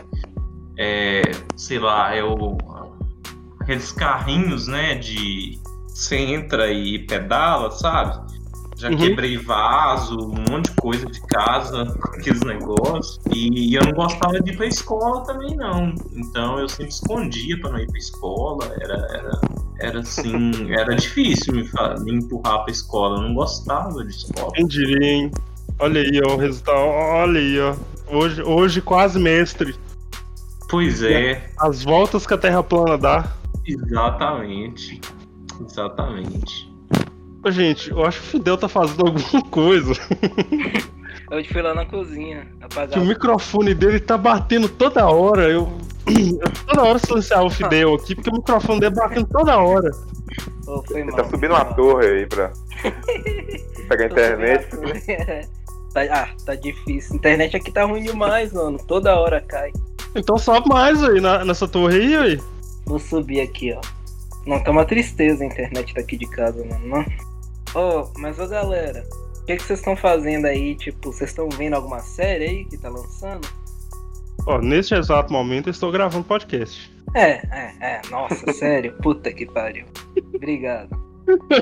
é, sei lá, eu, aqueles carrinhos, né, de você entra e pedala, sabe? Já Uhum. quebrei vaso, um monte de coisa de casa, aqueles negócios. E eu não gostava de ir pra escola também, não. Então eu sempre escondia pra não ir pra escola. Era, era, era assim, era difícil me, me empurrar pra escola. Eu não gostava de escola. Quem diria, hein? Olha aí, ó, o resultado. Olha aí, ó. Hoje, hoje quase mestre. Pois é, As voltas que a Terra plana dá. Exatamente. Exatamente. Ô, gente, eu acho que o Fidel tá fazendo alguma coisa. Eu fui lá na cozinha, Que apagar. o microfone dele tá batendo toda hora. Eu, eu toda hora silenciava o Fidel aqui, porque o microfone dele batendo toda hora. Oh, foi Ele mal. tá subindo uma torre aí pra pegar a internet. Tá- ah, tá difícil. Internet aqui tá ruim demais, mano. Toda hora cai. Então sobe mais aí na- nessa torre aí, aí. Vou subir aqui, ó. Não, tá uma tristeza a internet daqui de casa, mano. Não. Ô, mas ô galera, o que que vocês estão fazendo aí? Tipo, vocês estão vendo alguma série aí que tá lançando? Ó, neste exato momento eu estou gravando podcast. É, é, é. Nossa, sério? Puta que pariu. Obrigado.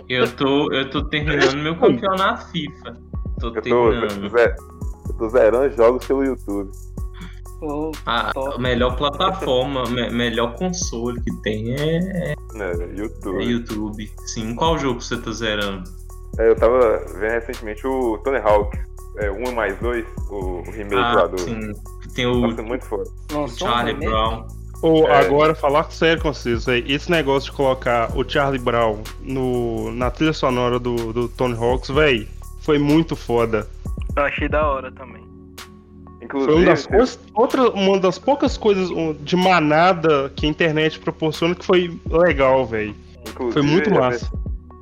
Eu tô, eu tô terminando meu campeonato FIFA. Tô Eu tô, terminando. eu tô zerando jogos pelo YouTube. Ô, A Top. melhor plataforma, me- melhor console que tem é, é YouTube. YouTube. Sim, qual jogo você tá zerando? É, eu tava vendo recentemente o Tony Hawk, é, 1 mais 2, o, o remake lá Ah, do. sim. Tem o, Nossa, muito foda. um Charlie remake? Brown. Ou É. agora, falar sério com vocês, aí, esse negócio de colocar o Charlie Brown no, na trilha sonora do, do Tony Hawks, véi, foi muito foda. Eu achei da hora também. Inclusive, Foi uma das, coisas- outra, uma das poucas coisas de manada que a internet proporciona que foi legal, véi. inclusive, Foi muito massa.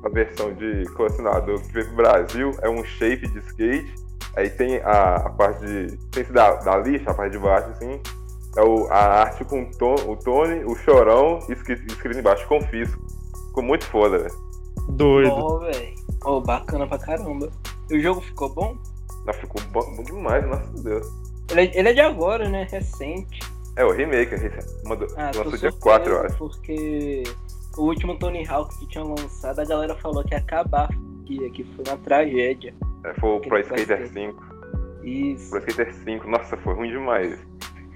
A versão de colecionador que veio pro Brasil é um shape de skate. Aí tem a, a parte de. Tem esse da, da lixa, a parte de baixo, assim. É o, a arte com o, Ton- o Tony, o Chorão escrito, escrito embaixo, confisco. Ficou muito foda, velho. Doido. Ó, velho. Ô, bacana pra caramba. E o jogo ficou bom? Não, ficou bom, bom demais, nossa Deus. Ele é, ele é de agora, né? Recente. É, o remake, mandou, Ah, lançou dia surpreso 4, eu acho. Porque o último Tony Hawk que tinham lançado, a galera falou que ia acabar. Que, que foi uma tragédia. É, foi o Pro Skater Pro 5. Isso. Pro Skater 5, nossa, foi ruim demais.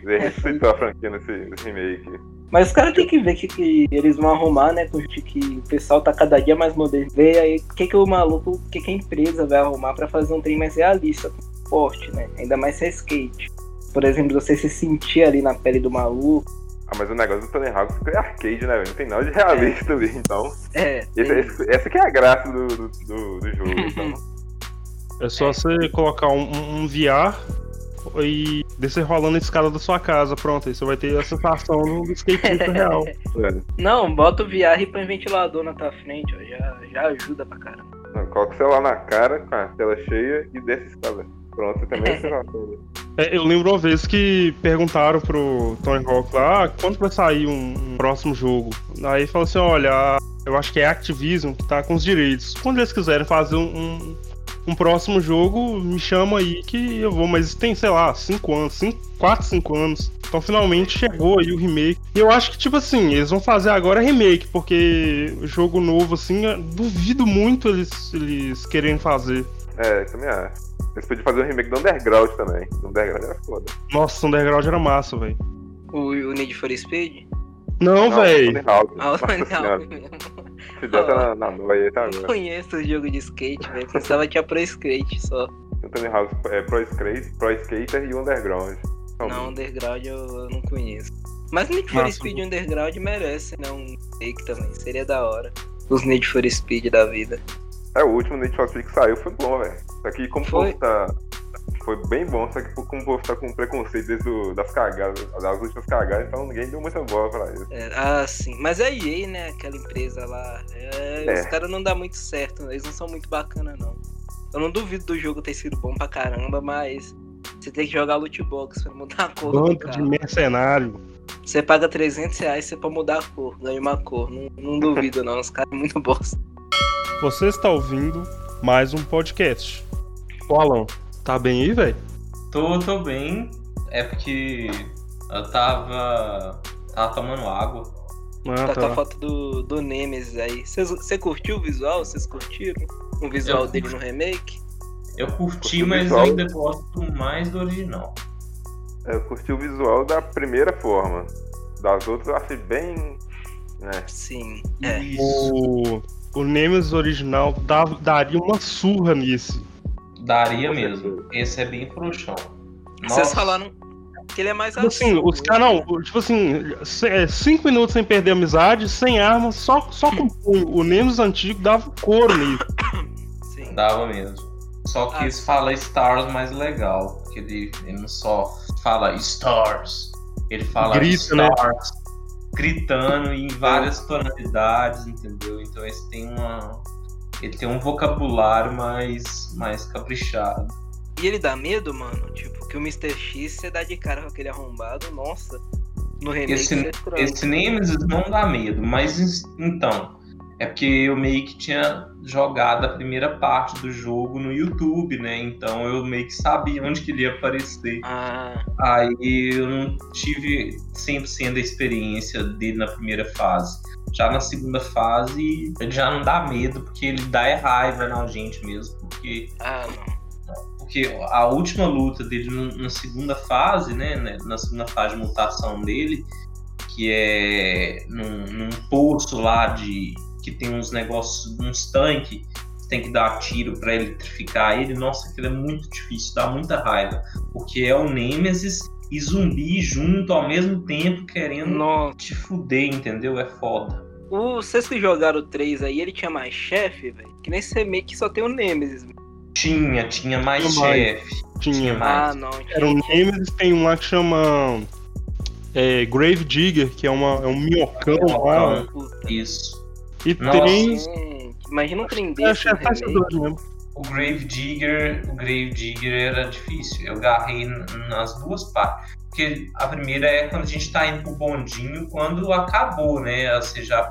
Ele É, ressuscitou a franquia nesse, nesse remake. Mas os caras têm que ver o que, que eles vão arrumar, né? Com que, o pessoal tá cada dia mais moderno. Ver aí o que, que o maluco, o que, que a empresa vai arrumar pra fazer um trem mais realista, forte, né? Ainda mais se é skate. Por exemplo, você se sentir ali na pele do maluco. Ah, mas o negócio do Tony Hawk é arcade, né, velho? Não tem nada de realista ali, então. É, Esse- esse- essa que é a graça do, do, do- do jogo, então. É só você colocar um, um- um VR e descer rolando a escada da sua casa. Pronto, aí você vai ter a sensação do skatista real. É. Não, bota o VR e põe ventilador na tua frente, ó. Já, já ajuda pra caramba. Não, Coloca o celular na cara, com a tela cheia e desce a escada. Pronto, também é? É, eu lembro uma vez que perguntaram pro Tony Hawk lá ah, quando vai sair um, um próximo jogo. Aí ele falou assim: olha, eu acho que é a Activision que tá com os direitos. Quando eles quiserem fazer um, um, um próximo jogo, me chama aí que eu vou. Mas tem, sei lá, 5 anos, 4, 5 anos. Então finalmente chegou aí o remake. E eu acho que, tipo assim, eles vão fazer agora remake, porque jogo novo, assim, eu duvido muito eles, eles quererem fazer. É, também acho. Eles podiam fazer um remake do Underground também. O Underground era foda. Nossa, Underground era massa, velho. O, o Need for Speed? Não, velho. Tony Hawk. Ah, o Tony. Hawk mesmo. Esse dia tá na, na noia aí, tá Não agora. conheço o jogo de skate, velho. Pensava que tinha pro skate só. O Tony Hawk é Pro, Skate, Pro Skater e o Underground. São Não, Underground eu, eu não conheço. Mas Need for Nossa, Speed Underground merece, né? Um fake também. Seria da hora. Os Need for Speed da vida. É, o último Need for Speed que saiu foi bom, velho. Só que como o Foi? povo tá. Foi bem bom, só que como o povo tá com preconceito desde o- das cagadas, das últimas cagadas, então ninguém deu muita bola pra isso. É, ah, sim. Mas a EA, né? Aquela empresa lá. é, É. Os caras não dá muito certo. Eles não são muito bacana, não. Eu não duvido do jogo ter sido bom pra caramba, mas. Você tem que jogar loot box pra mudar a cor do Bando de mercenário. Você paga 300 reais você pra mudar a cor, ganha uma cor. Não, não duvido, não. Os caras são muito bons. Você está ouvindo mais um podcast. Ô, Alan, Tá bem aí, velho? Tô, tô bem. É porque eu tava. tava tomando água. Ah, Tá com a tá. foto do, do Nemesis aí. Você curtiu o visual? Vocês curtiram? O visual Eu dele curti. no remake? Eu curti, Curti mas eu visual. ainda gosto mais do original. Eu curti o visual da primeira forma. Das outras eu achei bem. né? Sim. É. Isso. O, o Nemesis original dava- daria uma surra nesse. Daria mesmo. Esse é bem frouxão. Vocês Nossa, falaram que ele é mais Tipo assim, os né? caras não, tipo assim, é, cinco minutos sem perder amizade, sem arma, só, só com o, o Nemesis antigo dava couro nele. Sim. Dava mesmo. Só que Ah. eles falam Stars mais legal. Porque ele, ele não só fala Stars. Ele fala Grita, né? Gritando em várias tonalidades, entendeu? Então esse tem uma. Ele tem um vocabulário mais, mais caprichado. E ele dá medo, mano? Tipo, que o Mr. X você dá de cara com aquele arrombado, nossa. No remake Esse- tranca. Esse Nemesis não dá medo, mas então. É porque eu meio que tinha jogado a primeira parte do jogo no YouTube, né? Então eu meio que sabia onde que ele ia aparecer. Ah, Aí eu não tive 100% da experiência dele na primeira fase. Já na segunda fase, ele já não dá medo, porque ele dá é raiva na gente mesmo. Porque, ah, porque a última luta dele na segunda fase, né, né, Na segunda fase de mutação dele, que é num, num poço lá de. Que tem uns negócios, uns tanques. Tem que dar tiro pra eletrificar ele. Nossa, aquilo é muito difícil, dá muita raiva. Porque é o Nemesis e zumbi junto ao mesmo tempo querendo Nossa. te fuder, entendeu? É foda. O, vocês que jogaram o 3 aí, ele tinha mais chefe, velho? Que nesse remake só tem o Nemesis. Tinha, tinha mais Tinha mais. chefe. Tinha. mais. Ah, não. Era o Nemesis, tem um lá que chama é, Grave Digger, que é, uma, é um minhocão lá. Puta. Isso. E Nossa. tem. Gente, imagina um trem desse acho que é mesmo. O Grave Digger, o Grave Digger era difícil. Eu agarrei nas duas partes. Porque a primeira é quando a gente tá indo pro bondinho, quando acabou, né? Você já,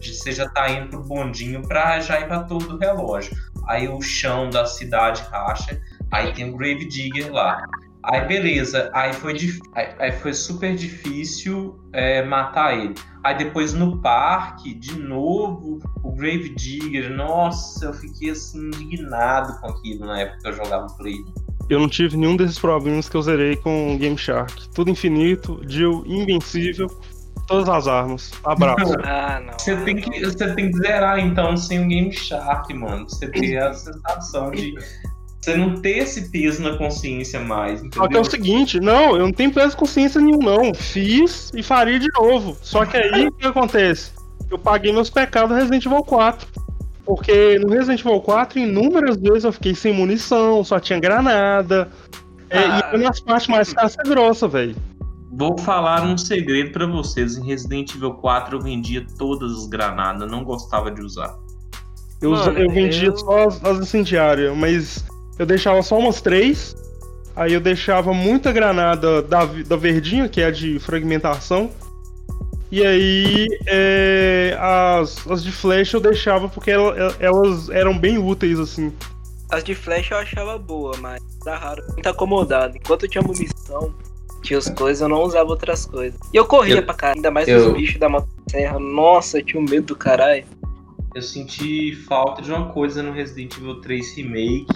você já tá indo pro bondinho pra já ir pra torre do relógio. Aí o chão da cidade racha, aí tem o Grave Digger lá. Aí beleza, aí foi, dif- aí, foi super difícil é, matar ele. Aí depois no parque, de novo, o Grave Digger, nossa, eu fiquei assim indignado com aquilo na época que eu jogava Play. Eu não tive nenhum desses problemas que eu zerei com Game Shark. Tudo infinito, Jill invencível, todas as armas. Abraço. Ah, não. Você tem que, você tem que zerar então sem o Game Shark, mano. Você ter a sensação de você não ter esse peso na consciência mais, Só que é entendeu? o seguinte, não, eu não tenho peso de consciência nenhum, não. Fiz e faria de novo. Só que aí o que acontece? Eu paguei meus pecados no Resident Evil 4. Porque no Resident Evil 4, inúmeras vezes eu fiquei sem munição, só tinha granada. É, Ah. E nas partes mais casca grossa, velho. Vou falar um segredo pra vocês. Em Resident Evil 4 eu vendia todas as granadas, eu não gostava de usar. Eu, Mano, eu vendia eu- só as, as incendiárias, mas eu deixava só umas três. Aí eu deixava muita granada da, da verdinha, que é a de fragmentação. E aí é, as, as de flash eu deixava porque ela- elas eram bem úteis, assim. As de flash eu achava boa, mas era raro. Muito acomodado. Enquanto eu tinha munição, tinha as coisas, eu não usava outras coisas. E eu corria Eu- pra caralho, ainda mais eu- os bichos da motosserra. Nossa, eu tinha um medo do caralho. Eu senti falta de uma coisa no Resident Evil 3 Remake,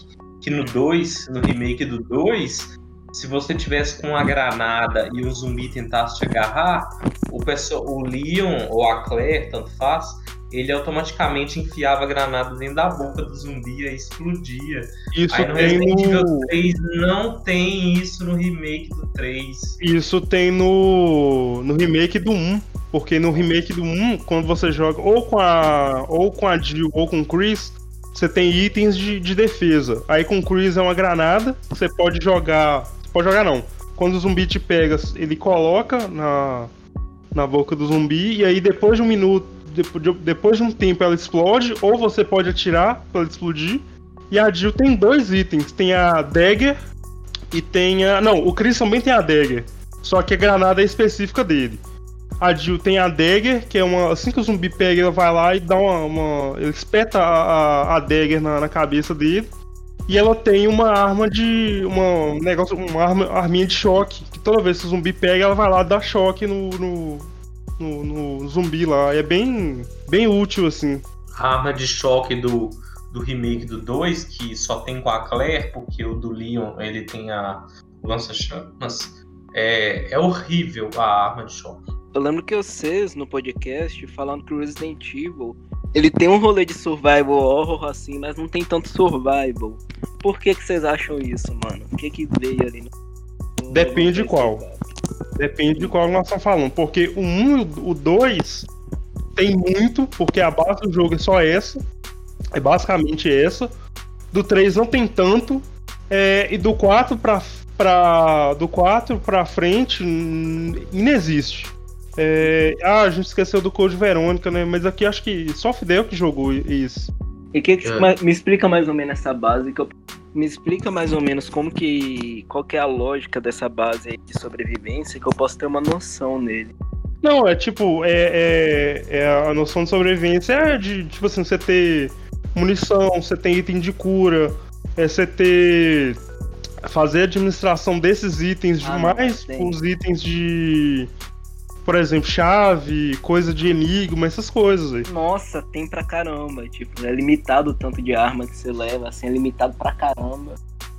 que no 2, no remake do 2, se você tivesse com uma granada e um zumbi tentasse te agarrar, o, pessoal, o Leon ou a Claire, tanto faz, ele automaticamente enfiava a granada dentro da boca do zumbi e explodia. Isso Aí no tem Resident Evil no. 3 não tem isso no remake do 3. Isso tem no. no remake do 1. Porque no remake do 1, quando você joga ou com a. ou com a Jill ou com o Chris, você tem itens de, de defesa. Aí com o Chris é uma granada, você pode jogar. Você pode jogar não. Quando o zumbi te pega, ele coloca na, na boca do zumbi, e aí depois de um minuto, depois de, um tempo ela explode, ou você pode atirar pra ela explodir. E a Jill tem dois itens, tem a Dagger e tem a. Não, o Chris também tem a Dagger. Só que a granada é específica dele. A Jill tem a Dagger, que é uma. Assim que o zumbi pega, ela vai lá e dá uma. uma- ele espeta a, a, Dagger na, na cabeça dele. E ela tem uma arma de. uma um negócio, uma arma, arminha de choque. Que toda vez que o zumbi pega, ela vai lá dar choque no, no, no, no zumbi lá. É bem, bem útil, assim. A arma de choque do, do remake do 2, que só tem com a Claire, porque o do Leon ele tem a lança-chamas. É, é horrível a arma de choque. Eu lembro que vocês no podcast falando que o Resident Evil ele tem um rolê de survival horror assim, mas não tem tanto survival. Por que, que vocês acham isso, mano? O que que veio ali? No... Depende de qual. Depende de qual nós estamos falando. Porque o 1 e o 2 tem muito, porque a base do jogo é só essa. É basicamente essa. Do 3 não tem tanto. É, e do 4 pra, pra, do 4 pra frente inexiste. É, ah, a gente esqueceu do Code Verônica, né? Mas aqui acho que só o Fidel que jogou isso. E que, que é. me explica mais ou menos essa base que eu me explica mais ou menos como que qual que é a lógica dessa base de sobrevivência que eu posso ter uma noção nele. Não, é tipo, é, é, é a noção de sobrevivência é de, tipo assim, você ter munição, você tem item de cura, é você ter. fazer a administração desses itens ah, demais os itens de por exemplo, chave, coisa de enigma, essas coisas aí. Nossa, tem pra caramba. Tipo, é limitado o tanto de arma que você leva, assim, é limitado pra caramba.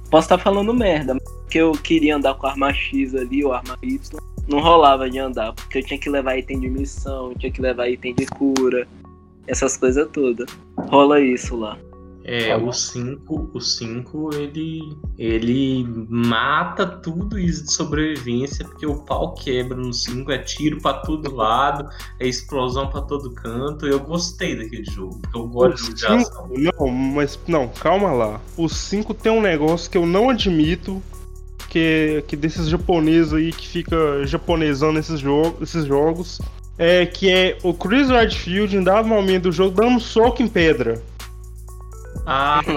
Posso estar tá falando merda, porque eu queria andar com a arma X ali, ou arma Y. Não rolava de andar, porque eu tinha que levar item de missão, tinha que levar item de cura, essas coisas todas. Rola isso lá. É, o 5, o 5 ele ele mata tudo isso de sobrevivência, porque o pau quebra no 5, é tiro para todo lado, é explosão para todo canto. Eu gostei daquele jogo, porque eu gosto de ação. Não, mas não, calma lá. O 5 tem um negócio que eu não admito, que, que desses japoneses aí que fica japonesando esses, jogo, esses jogos, é que é o Chris Redfield em dado momento do jogo dando um soco em pedra. Ah,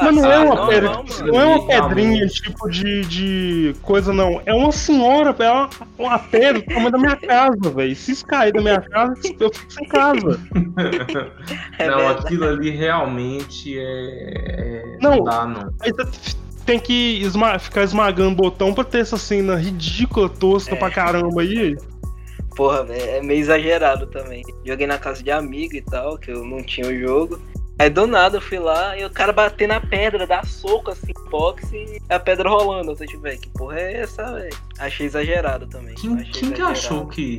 Mas não, é uma pedra, não, não, é uma pedrinha tipo de, de coisa, não. É uma senhora, é uma, uma pedra do tamanho da minha casa, velho. Se cair da minha casa, eu fico sem casa. É não, aquilo ali realmente é. é não, não dá, não. Aí você tem que esma ficar esmagando o botão pra ter essa cena ridícula, tosca é. pra caramba aí. Porra, é meio exagerado também. Joguei na casa de amigo e tal, que eu não tinha o jogo. Aí do nada eu fui lá e o cara bater na pedra, dar soco assim, boxe e a pedra rolando. Eu tô tipo, velho, que porra é essa, velho? Achei exagerado também. Quem, quem exagerado. que achou que.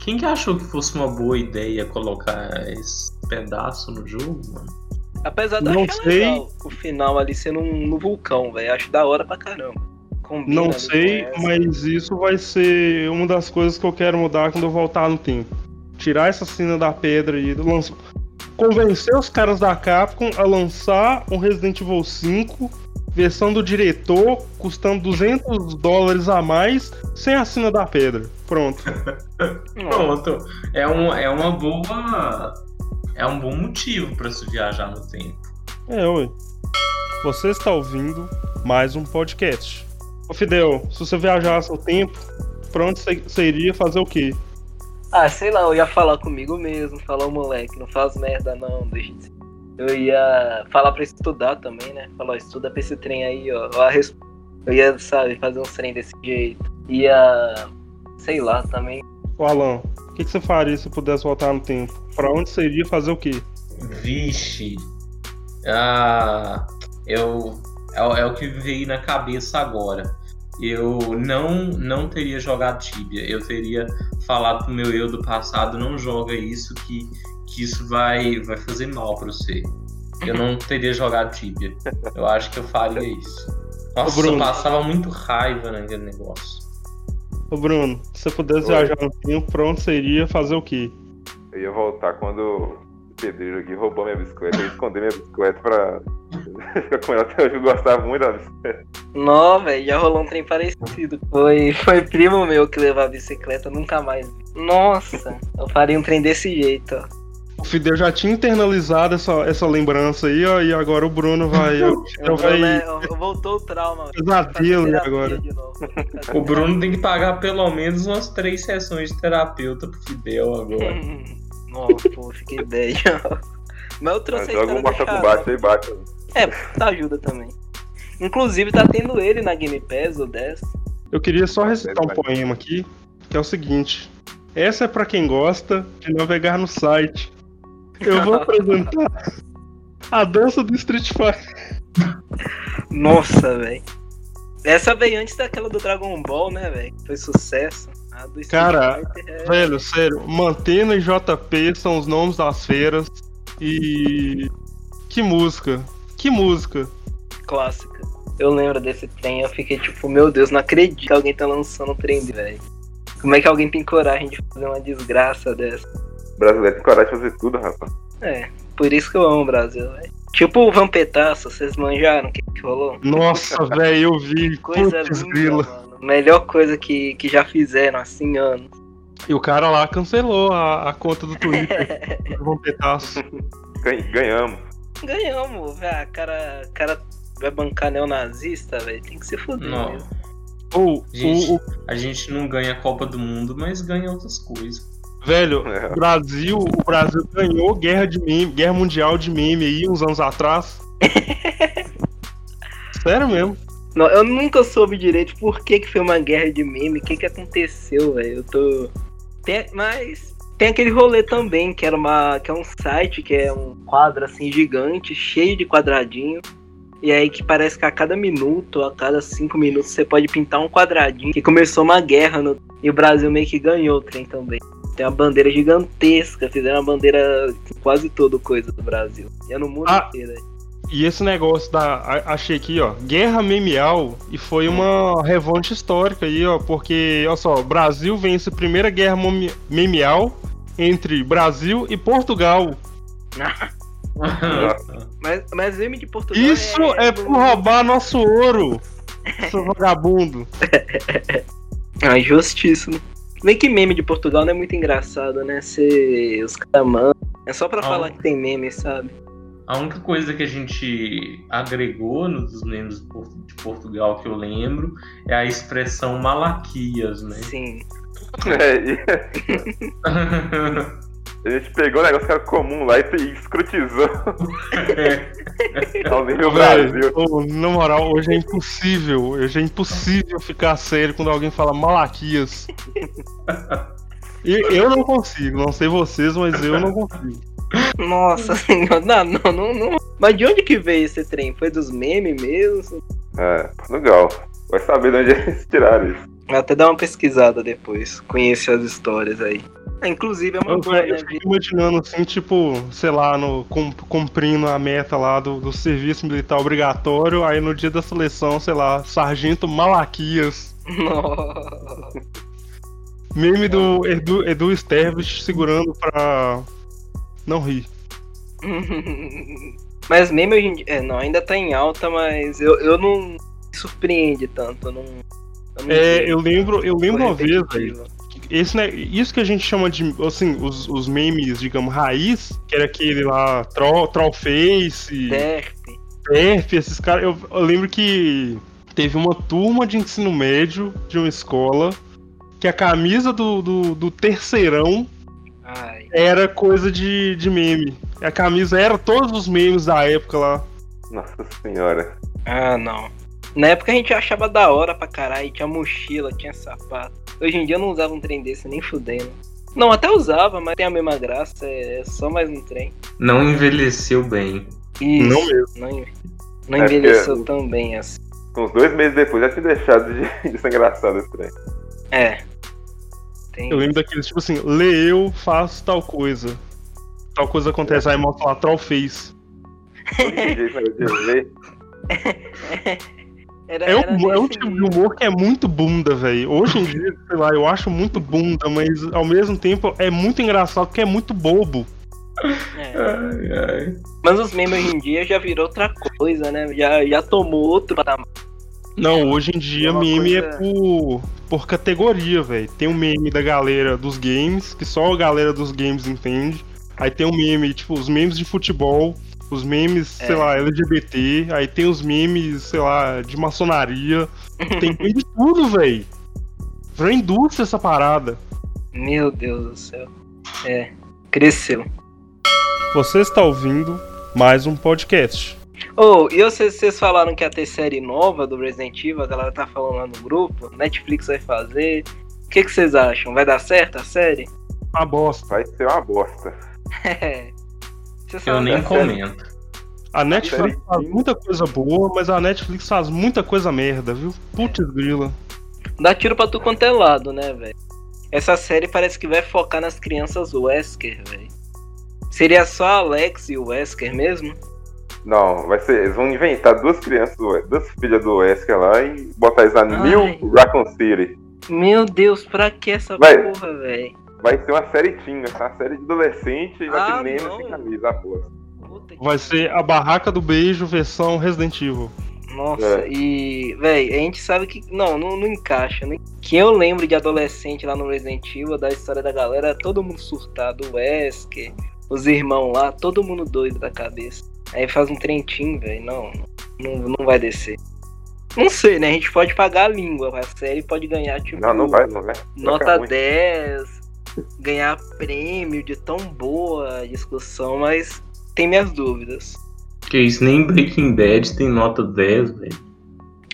Quem que achou que fosse uma boa ideia colocar esse pedaço no jogo, mano? Apesar de achar sei. legal o final ali sendo um, no vulcão, velho. Acho da hora pra caramba. Combina não sei, mas isso vai ser uma das coisas que eu quero mudar quando eu voltar no tempo. Tirar essa cena da pedra e lançar convencer os caras da Capcom a lançar um Resident Evil 5 versão do diretor, custando 200 dólares a mais, sem a sina da pedra. Pronto. Pronto. É, um, é uma boa. É um bom motivo para se viajar no tempo. É, oi. Você está ouvindo mais um podcast. Ô Fidel, se você viajasse no tempo, pra onde você iria fazer o quê? Ah, sei lá, eu ia falar comigo mesmo, falar o moleque, não faz merda não, deixa de... Eu ia falar pra estudar também, né? Falar, estuda pra esse trem aí, ó. Eu ia, sabe, fazer uns trem desse jeito. Ia, sei lá, também. Ô Alan, o que, que você faria se pudesse voltar no tempo? Pra onde você iria fazer o quê? Vixe. Ah, eu. É, é o que veio na cabeça agora eu não não teria jogado Tibia. Eu teria falado pro meu eu do passado, não joga isso que, que isso vai vai fazer mal para você. Eu não teria jogado Tibia. Eu acho que eu faria isso. Nossa, Bruno, eu passava muito raiva naquele negócio. Ô Bruno, se você pudesse Oi. viajar no tempo, pra onde você iria fazer o quê? Eu ia voltar quando pedreiro aqui roubou minha bicicleta. Eu escondi minha bicicleta pra ficar com ela até hoje. Eu gostava muito da bicicleta. Não, velho, já rolou um trem parecido. Foi, foi primo meu que levava a bicicleta, nunca mais. Nossa, eu faria um trem desse jeito, ó. O Fidel já tinha internalizado essa, essa lembrança aí, ó, e agora o Bruno vai. o Bruno vai... É, voltou o trauma. Pesadelo agora. O Bruno tem que pagar pelo menos umas três sessões de terapeuta pro Fidel agora. Nossa, pô, fiquei ideia. Mas eu trouxe Joga um Mortal Kombat aí, bate. É, tá ajuda também. Inclusive tá tendo ele na Game Pass, o 10. Eu queria só recitar um poema aqui, que é o seguinte. Essa é pra quem gosta de navegar no site. Eu vou apresentar a dança do Street Fighter. Nossa, velho. Essa veio antes daquela do Dragon Ball, né, velho? Foi sucesso. Cara, é- Velho, sério, Mantena e JP são os nomes das feiras. E. Que música! Que música! clássica. Eu lembro desse trem, eu fiquei tipo, meu Deus, não acredito que alguém tá lançando um trem, velho. Como é que alguém tem coragem de fazer uma desgraça dessa? O brasileiro tem coragem de fazer tudo, rapaz. É, por isso que eu amo o Brasil, velho. Tipo o Vampetaço, vocês manjaram o que, que rolou? Nossa, velho, eu vi. Coisa Putz, linda, grila. mano. Melhor coisa que, que já fizeram, assim, anos. E o cara lá cancelou a, a conta do Twitter. do Vampetaço. Gan- Ganhamos. Ganhamos, velho. Cara, cara vai bancar neonazista, velho. Tem que se fuder. Ou, Gente. o, o- A gente não ganha a Copa do Mundo, mas ganha outras coisas. velho, É. o Brasil, o Brasil ganhou guerra de meme, guerra mundial de meme aí uns anos atrás. Sério mesmo. Não, eu nunca soube direito por que, que foi uma guerra de meme, o que, que aconteceu, velho. Eu tô. Tem- mas tem aquele rolê também, que era uma. que é um site, que é um quadro assim gigante, cheio de quadradinho. E aí que parece que a cada minuto, a cada cinco minutos, você pode pintar um quadradinho. Que começou uma guerra no. E o Brasil meio que ganhou o trem também. Tem uma bandeira gigantesca, fizeram uma bandeira quase todo coisa do Brasil. E é no mundo Ah. inteiro. Né? E esse negócio da. Achei aqui, ó. Guerra memeal. E foi uma revanche histórica aí, ó. Porque, olha só, o Brasil vence a primeira guerra memeal entre Brasil e Portugal. Mas, mas meme de Portugal. Isso é por roubar nosso ouro, seu vagabundo. Ah, injustiça. Bem que meme de Portugal não é muito engraçado, né? Se os caras mandam. É só pra Ah. falar que tem meme, sabe? A única coisa que a gente agregou nos memes de Por- de Portugal que eu lembro é a expressão malaquias, né? Sim. É, e a gente pegou o negócio que era comum lá e e ao nível Velho, Brasil. ô, na moral, hoje é impossível. Hoje é impossível ficar sério quando alguém fala Malaquias. E eu não consigo, não sei vocês, mas eu não consigo. Nossa senhora. Não, não, não, não. Mas de onde que veio esse trem? Foi dos memes mesmo? É, Portugal. Vai saber de onde eles tiraram isso. Vou até dar uma pesquisada depois. Conhecer as histórias aí. Ah, inclusive é uma Eu, boa, eu né? fico imaginando assim, tipo, sei lá, no, cum- cumprindo a meta lá do, do serviço militar obrigatório, aí no dia da seleção, sei lá, Sargento Malaquias. Nossa. Meme do Edu, Edu Stervich segurando pra não rir. mas meme hoje em dia. É, não, ainda tá em alta, mas eu, eu não me surpreende tanto. Eu não, eu não É, eu lembro, eu lembro uma vez, velho, esse, né, isso que a gente chama de, assim, os, os memes, digamos, raiz, que era aquele lá, Troll, Trollface, Derp. Perf, esses caras, eu, eu lembro que teve uma turma de ensino médio de uma escola que a camisa do, do, do terceirão Ai. era coisa de, de meme. A camisa era todos os memes da época lá. Nossa senhora. Ah, não. Na época a gente achava da hora pra caralho, tinha mochila, tinha sapato. Hoje em dia eu não usava um trem desse nem fudendo. Não, até usava, mas tem a mesma graça, é só mais um trem. Não envelheceu bem. Isso, Não mesmo. Não, não É envelheceu porque- tão bem assim. Uns dois meses depois já tinha deixado de, de ser engraçado esse trem. É. Tem... Eu lembro daqueles, tipo assim, lê eu, faço tal coisa. Tal coisa acontece, aí mostra lá, de ler, Era, É um, era é um tipo de humor que é muito bunda, velho. Hoje em dia, sei lá, eu acho muito bunda, mas ao mesmo tempo é muito engraçado porque é muito bobo. É. Ai, ai. Mas os memes hoje em dia já virou outra coisa, né? Já, já tomou outro patamar. Não, hoje em dia É meme é coisa- por, por categoria, velho. Tem um meme da galera dos games, que só a galera dos games entende. Aí tem um meme, tipo, os memes de futebol, os memes, sei É. lá, LGBT, aí tem os memes, sei lá, de maçonaria. Tem meme de tudo, velho. Virou indústria essa parada. Meu Deus do céu. É. Cresceu. Você está ouvindo mais um podcast. Ô, e vocês, vocês falaram que ia ter série nova do Resident Evil, a galera tá falando lá no grupo, Netflix vai fazer. O que, que vocês acham? Vai dar certo a série? A bosta. Vai ser uma bosta. Vocês Eu nem série? comento. A Netflix série faz muita coisa boa, mas a Netflix faz muita coisa merda, viu? Putz grila. Dá tiro pra tu quanto é lado, né, velho? Essa série parece que vai focar nas crianças Wesker, velho. Seria só a Alex e o Wesker mesmo? Não, vai ser. Eles vão inventar duas crianças, do- duas filhas do Wesker lá e botar eles na Ai. New Raccoon City. Meu Deus, pra que essa Vai. porra, velho? Vai ser uma série teen, uma série de adolescente e vai Ah, ter não. sem camisa, que Vai ser a Barraca do Beijo versão Resident Evil. Nossa, É. e, véi, a gente sabe que. Não, não, não encaixa. Né? Que eu lembro de adolescente lá no Resident Evil, da história da galera, todo mundo surtado, o Wesker, os irmãos lá, todo mundo doido da cabeça. Aí faz um trentinho, velho. Não, não, não vai descer. Não sei, né? A gente pode pagar a língua, a série pode ganhar, tipo, Não, não vai, não vai. nota Vai ficar ruim. 10, ganhar prêmio de tão boa a discussão, mas tem minhas dúvidas. Que isso, nem Breaking Bad tem nota 10, velho.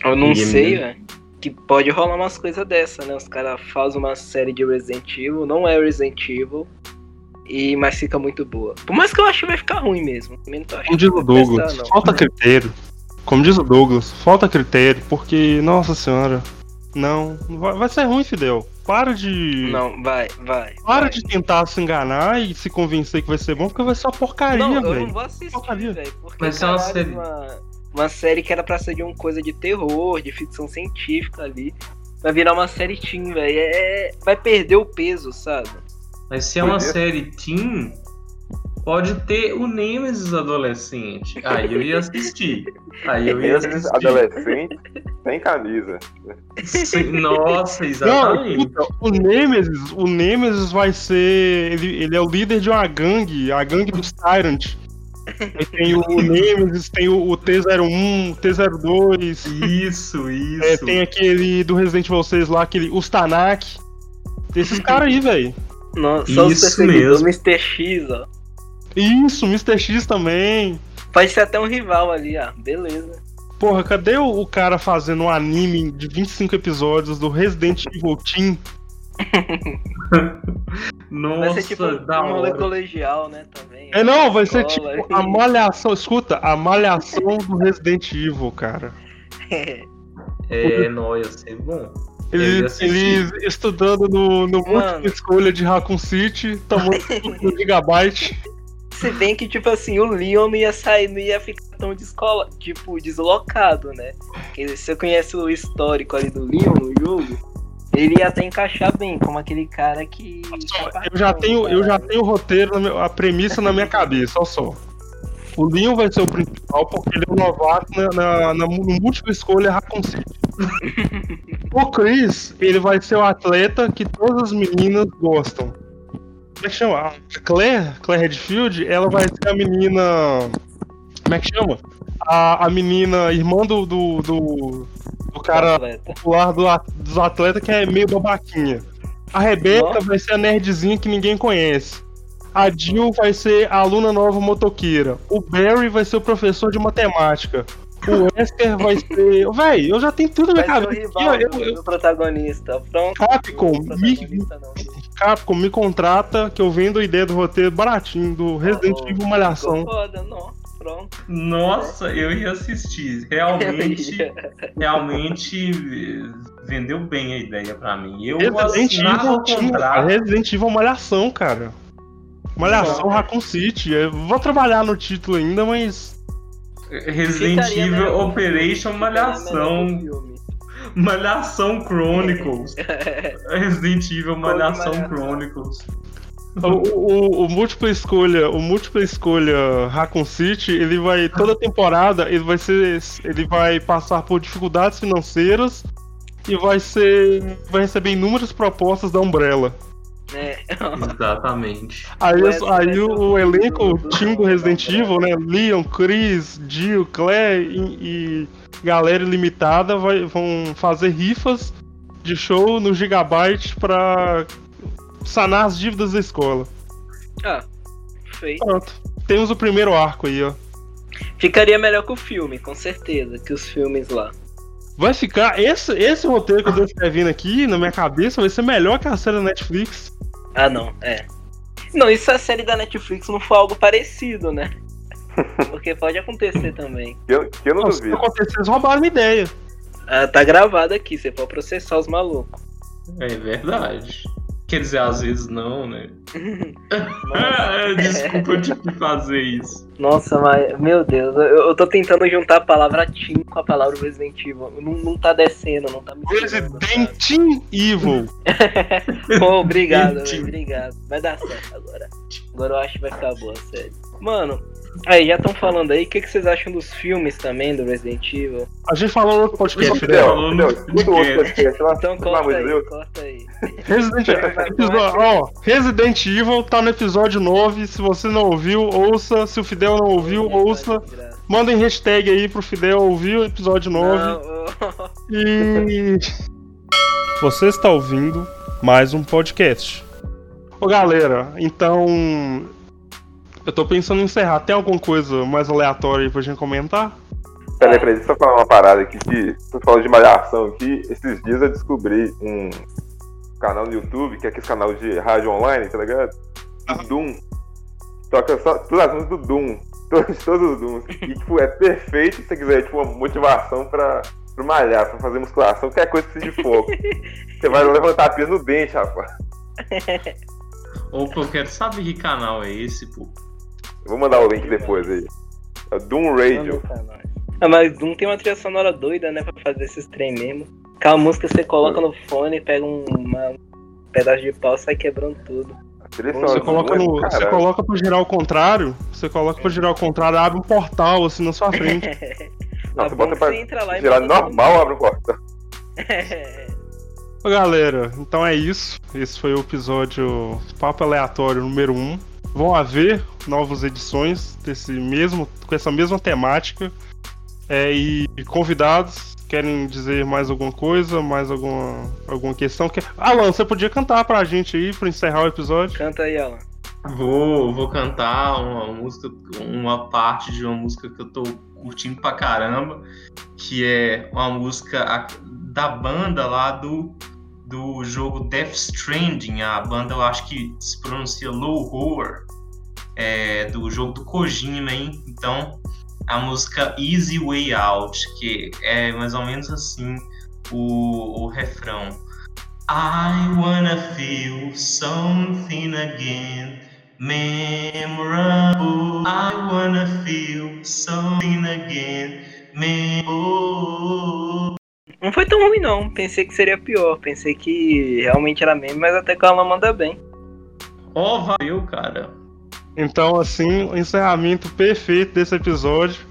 Eu não Ninguém sei, me- velho. Que pode rolar umas coisas dessa, né? Os caras fazem uma série de Resident Evil, não é Resident Evil, e mas fica muito boa. Por mais que eu acho que vai ficar ruim mesmo. Como diz o Douglas, não. falta critério. Como diz o Douglas, falta critério, porque, nossa senhora, não. Vai, vai ser ruim, Fidel. Para de. Não, vai, vai. Para vai. de tentar se enganar e se convencer que vai ser bom, porque vai ser uma porcaria, Não, eu não velho. vou assistir, velho. Porque Vai ser uma série. Uma, uma série que era pra ser de uma coisa de terror, de ficção científica ali. Vai virar uma série teen, velho. É, vai perder o peso, sabe? Mas se é uma série teen, pode ter o Nemesis adolescente. Aí eu ia assistir. Aí eu ia Nemesis assistir. adolescente sem camisa. Sim, Nossa, Não, exatamente. escuta, o Nemesis, o Nemesis vai ser. Ele, ele é o líder de uma gangue, a gangue dos Tyrant. Aí tem o Nemesis, tem o, o T01, o T02, Isso, isso. é, tem aquele do Resident Evil 6 lá, aquele Ustanak. Tem esses caras aí, velho. Não, só os Isso mesmo. Mr. X, ó. Isso, Mr. X também. Pode ser até um rival ali, ó. Beleza. Porra, cadê o, o cara fazendo um anime de 25 episódios do Resident Evil Team? Nossa, Vai ser tipo da um rolê colegial, né, também. É não, vai ser Escola, tipo a aí. malhação, escuta, a malhação do Resident Evil, cara. É, não, ia ser bom. Eles, assistir. eles estudando no, no múltipla escolha de Raccoon City, tomando no Gigabyte. Se bem que, tipo assim, o Leon não ia sair, não ia ficar tão descola, tipo, deslocado, né? Porque se você conhece o histórico ali do Leon no jogo, ele ia até encaixar bem, como aquele cara que. Eu já tenho, eu já tenho o roteiro, a premissa na minha cabeça, olha só. O Leon vai ser o principal porque ele é um novato na, na, na no múltipla escolha Raccoon City. O Chris, ele vai ser o atleta que todas as meninas gostam. Como é que chama? A Claire, Claire Redfield, ela vai ser a menina. Como é que chama? A, a menina irmã do, do, do, do cara Atleta. popular do, dos atletas que é meio babaquinha. A Rebeca Nossa. vai ser a nerdzinha que ninguém conhece. A Jill vai ser a aluna nova motoqueira. O Barry vai ser o professor de matemática. O Wesker vai ser. Véi, eu já tenho tudo na Vai minha ser o cabeça. rival Eu- eu- do protagonista. Pronto. Capcom, O me, protagonista não. Capcom, me contrata que eu vendo a ideia do roteiro baratinho, do Resident Oh, Evil Malhação. Ficou foda, não. Pronto. Nossa, eu ia assistir. Realmente, realmente vendeu bem a ideia pra mim. Eu Resident Evil, o contrato. Resident Evil Malhação, cara. Malhação. Raccoon City. Eu vou trabalhar no título ainda, mas. Resident Ficaria Evil melhor- Operation Malhação. Malhação Chronicles. Resident Evil Malhação Malhação. Chronicles. O, o, o múltipla escolha, o múltipla escolha Raccoon City, ele vai toda temporada, ele vai ser, ele vai passar por dificuldades financeiras e vai ser, vai receber inúmeras propostas da Umbrella. É. Exatamente. Aí, os- aí o, o- o elenco, o time do Resident Evil, né? Leon, Chris, Jill, Claire e, e galera ilimitada vai, vão fazer rifas de show no Gigabyte pra sanar as dívidas da escola. Ah, feito. Pronto. Temos o primeiro arco aí, ó. Ficaria melhor que o filme, com certeza, que os filmes lá. Vai ficar. Esse, esse roteiro que eu tô escrevendo aqui na minha cabeça vai ser melhor que a série da Netflix. Ah, não, é. Não, e se a série da Netflix não for algo parecido, né? Porque pode acontecer também. Que eu, que eu não Nossa, se duvido. acontecer, eles roubaram uma ideia. Ah, tá gravado aqui, você pode processar os malucos. É verdade. Quer dizer, às vezes não, né? Nossa. Desculpa eu tive que fazer isso. Nossa, mas, meu Deus, eu, eu tô tentando juntar a palavra Team com a palavra Resident Evil. Não, não tá descendo, não tá me Resident Evil. Pô, obrigado, obrigado. Vai dar certo agora. Agora eu acho que vai ficar boa, sério. Mano, aí, já estão falando aí, o que, que vocês acham dos filmes também do Resident Evil? A gente falou no outro podcast, Fidel. Fidel, escuta o outro podcast. lá. Então corta aí, Deus. corta aí. Resident, episódio, ó, Resident Evil tá no episódio 9. Se você não ouviu, ouça. Se o Fidel não ouviu, ouça. Mandem hashtag aí pro Fidel ouvir o episódio 9. Não, ô, E. Você está ouvindo mais um podcast. Ô galera, então. Eu tô pensando em encerrar. Tem alguma coisa mais aleatória aí pra gente comentar? Peraí, peraí, deixa eu falar uma parada aqui que você falou de malhação aqui. Esses dias eu descobri um canal no YouTube, que é aquele canal de rádio online, tá ligado? Do Doom. Toca só todas as músicas do Doom. Todos, todos os Dooms. E tipo, é perfeito se você quiser, tipo, uma motivação pra, pra malhar, pra fazer musculação, qualquer coisa que precisa de foco. Você vai levantar peso no dente, rapaz. Opa, eu quero saber que canal é esse, pô. Eu vou mandar o link depois aí. É Doom Radio. Ah, mas Doom tem uma trilha sonora doida, né, pra fazer esses trem mesmo. Aquela música você coloca no fone, pega um, uma- um pedaço de pau e sai quebrando tudo. A trilha Você coloca, no, você coloca pra girar ao contrário. Você coloca pra girar ao contrário, abre um portal assim na sua frente. Não, Tá você bota pra você entra lá girar normal, abre um portão. Ô, galera, então é isso. Esse foi o episódio Papo Aleatório número 1. Vão haver novas edições desse mesmo, com essa mesma temática. É, e convidados querem dizer mais alguma coisa, mais alguma, alguma questão? Que... Alan, você podia cantar pra gente aí pra encerrar o episódio? Canta aí, Alan. Vou, vou cantar uma música, uma parte de uma música que eu tô curtindo pra caramba, que é uma música da banda lá do, do jogo Death Stranding. A banda eu acho que se pronuncia Low Horror, é, do jogo do Kojima, hein? Então, a música Easy Way Out, que é mais ou menos assim o, o refrão. I wanna feel something again, memorable. I wanna feel something again, memorable. Não foi tão ruim, não. Pensei que seria pior. Pensei que realmente era meme, mas até que Alan manda bem. Ó, valeu, cara. Então, assim, o encerramento perfeito desse episódio.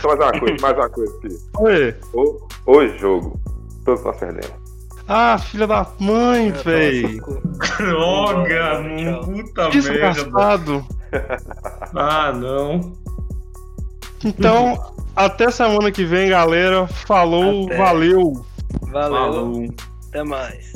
Só mais uma coisa, mais uma coisa aqui. Oi. O, o jogo. Todos nós perdemos. Ah, filha da mãe, Ah, véi. Droga, puta Que merda. Ah, não. Então, até semana que vem, galera. Falou, Até. valeu. Valeu. Falou. Até mais.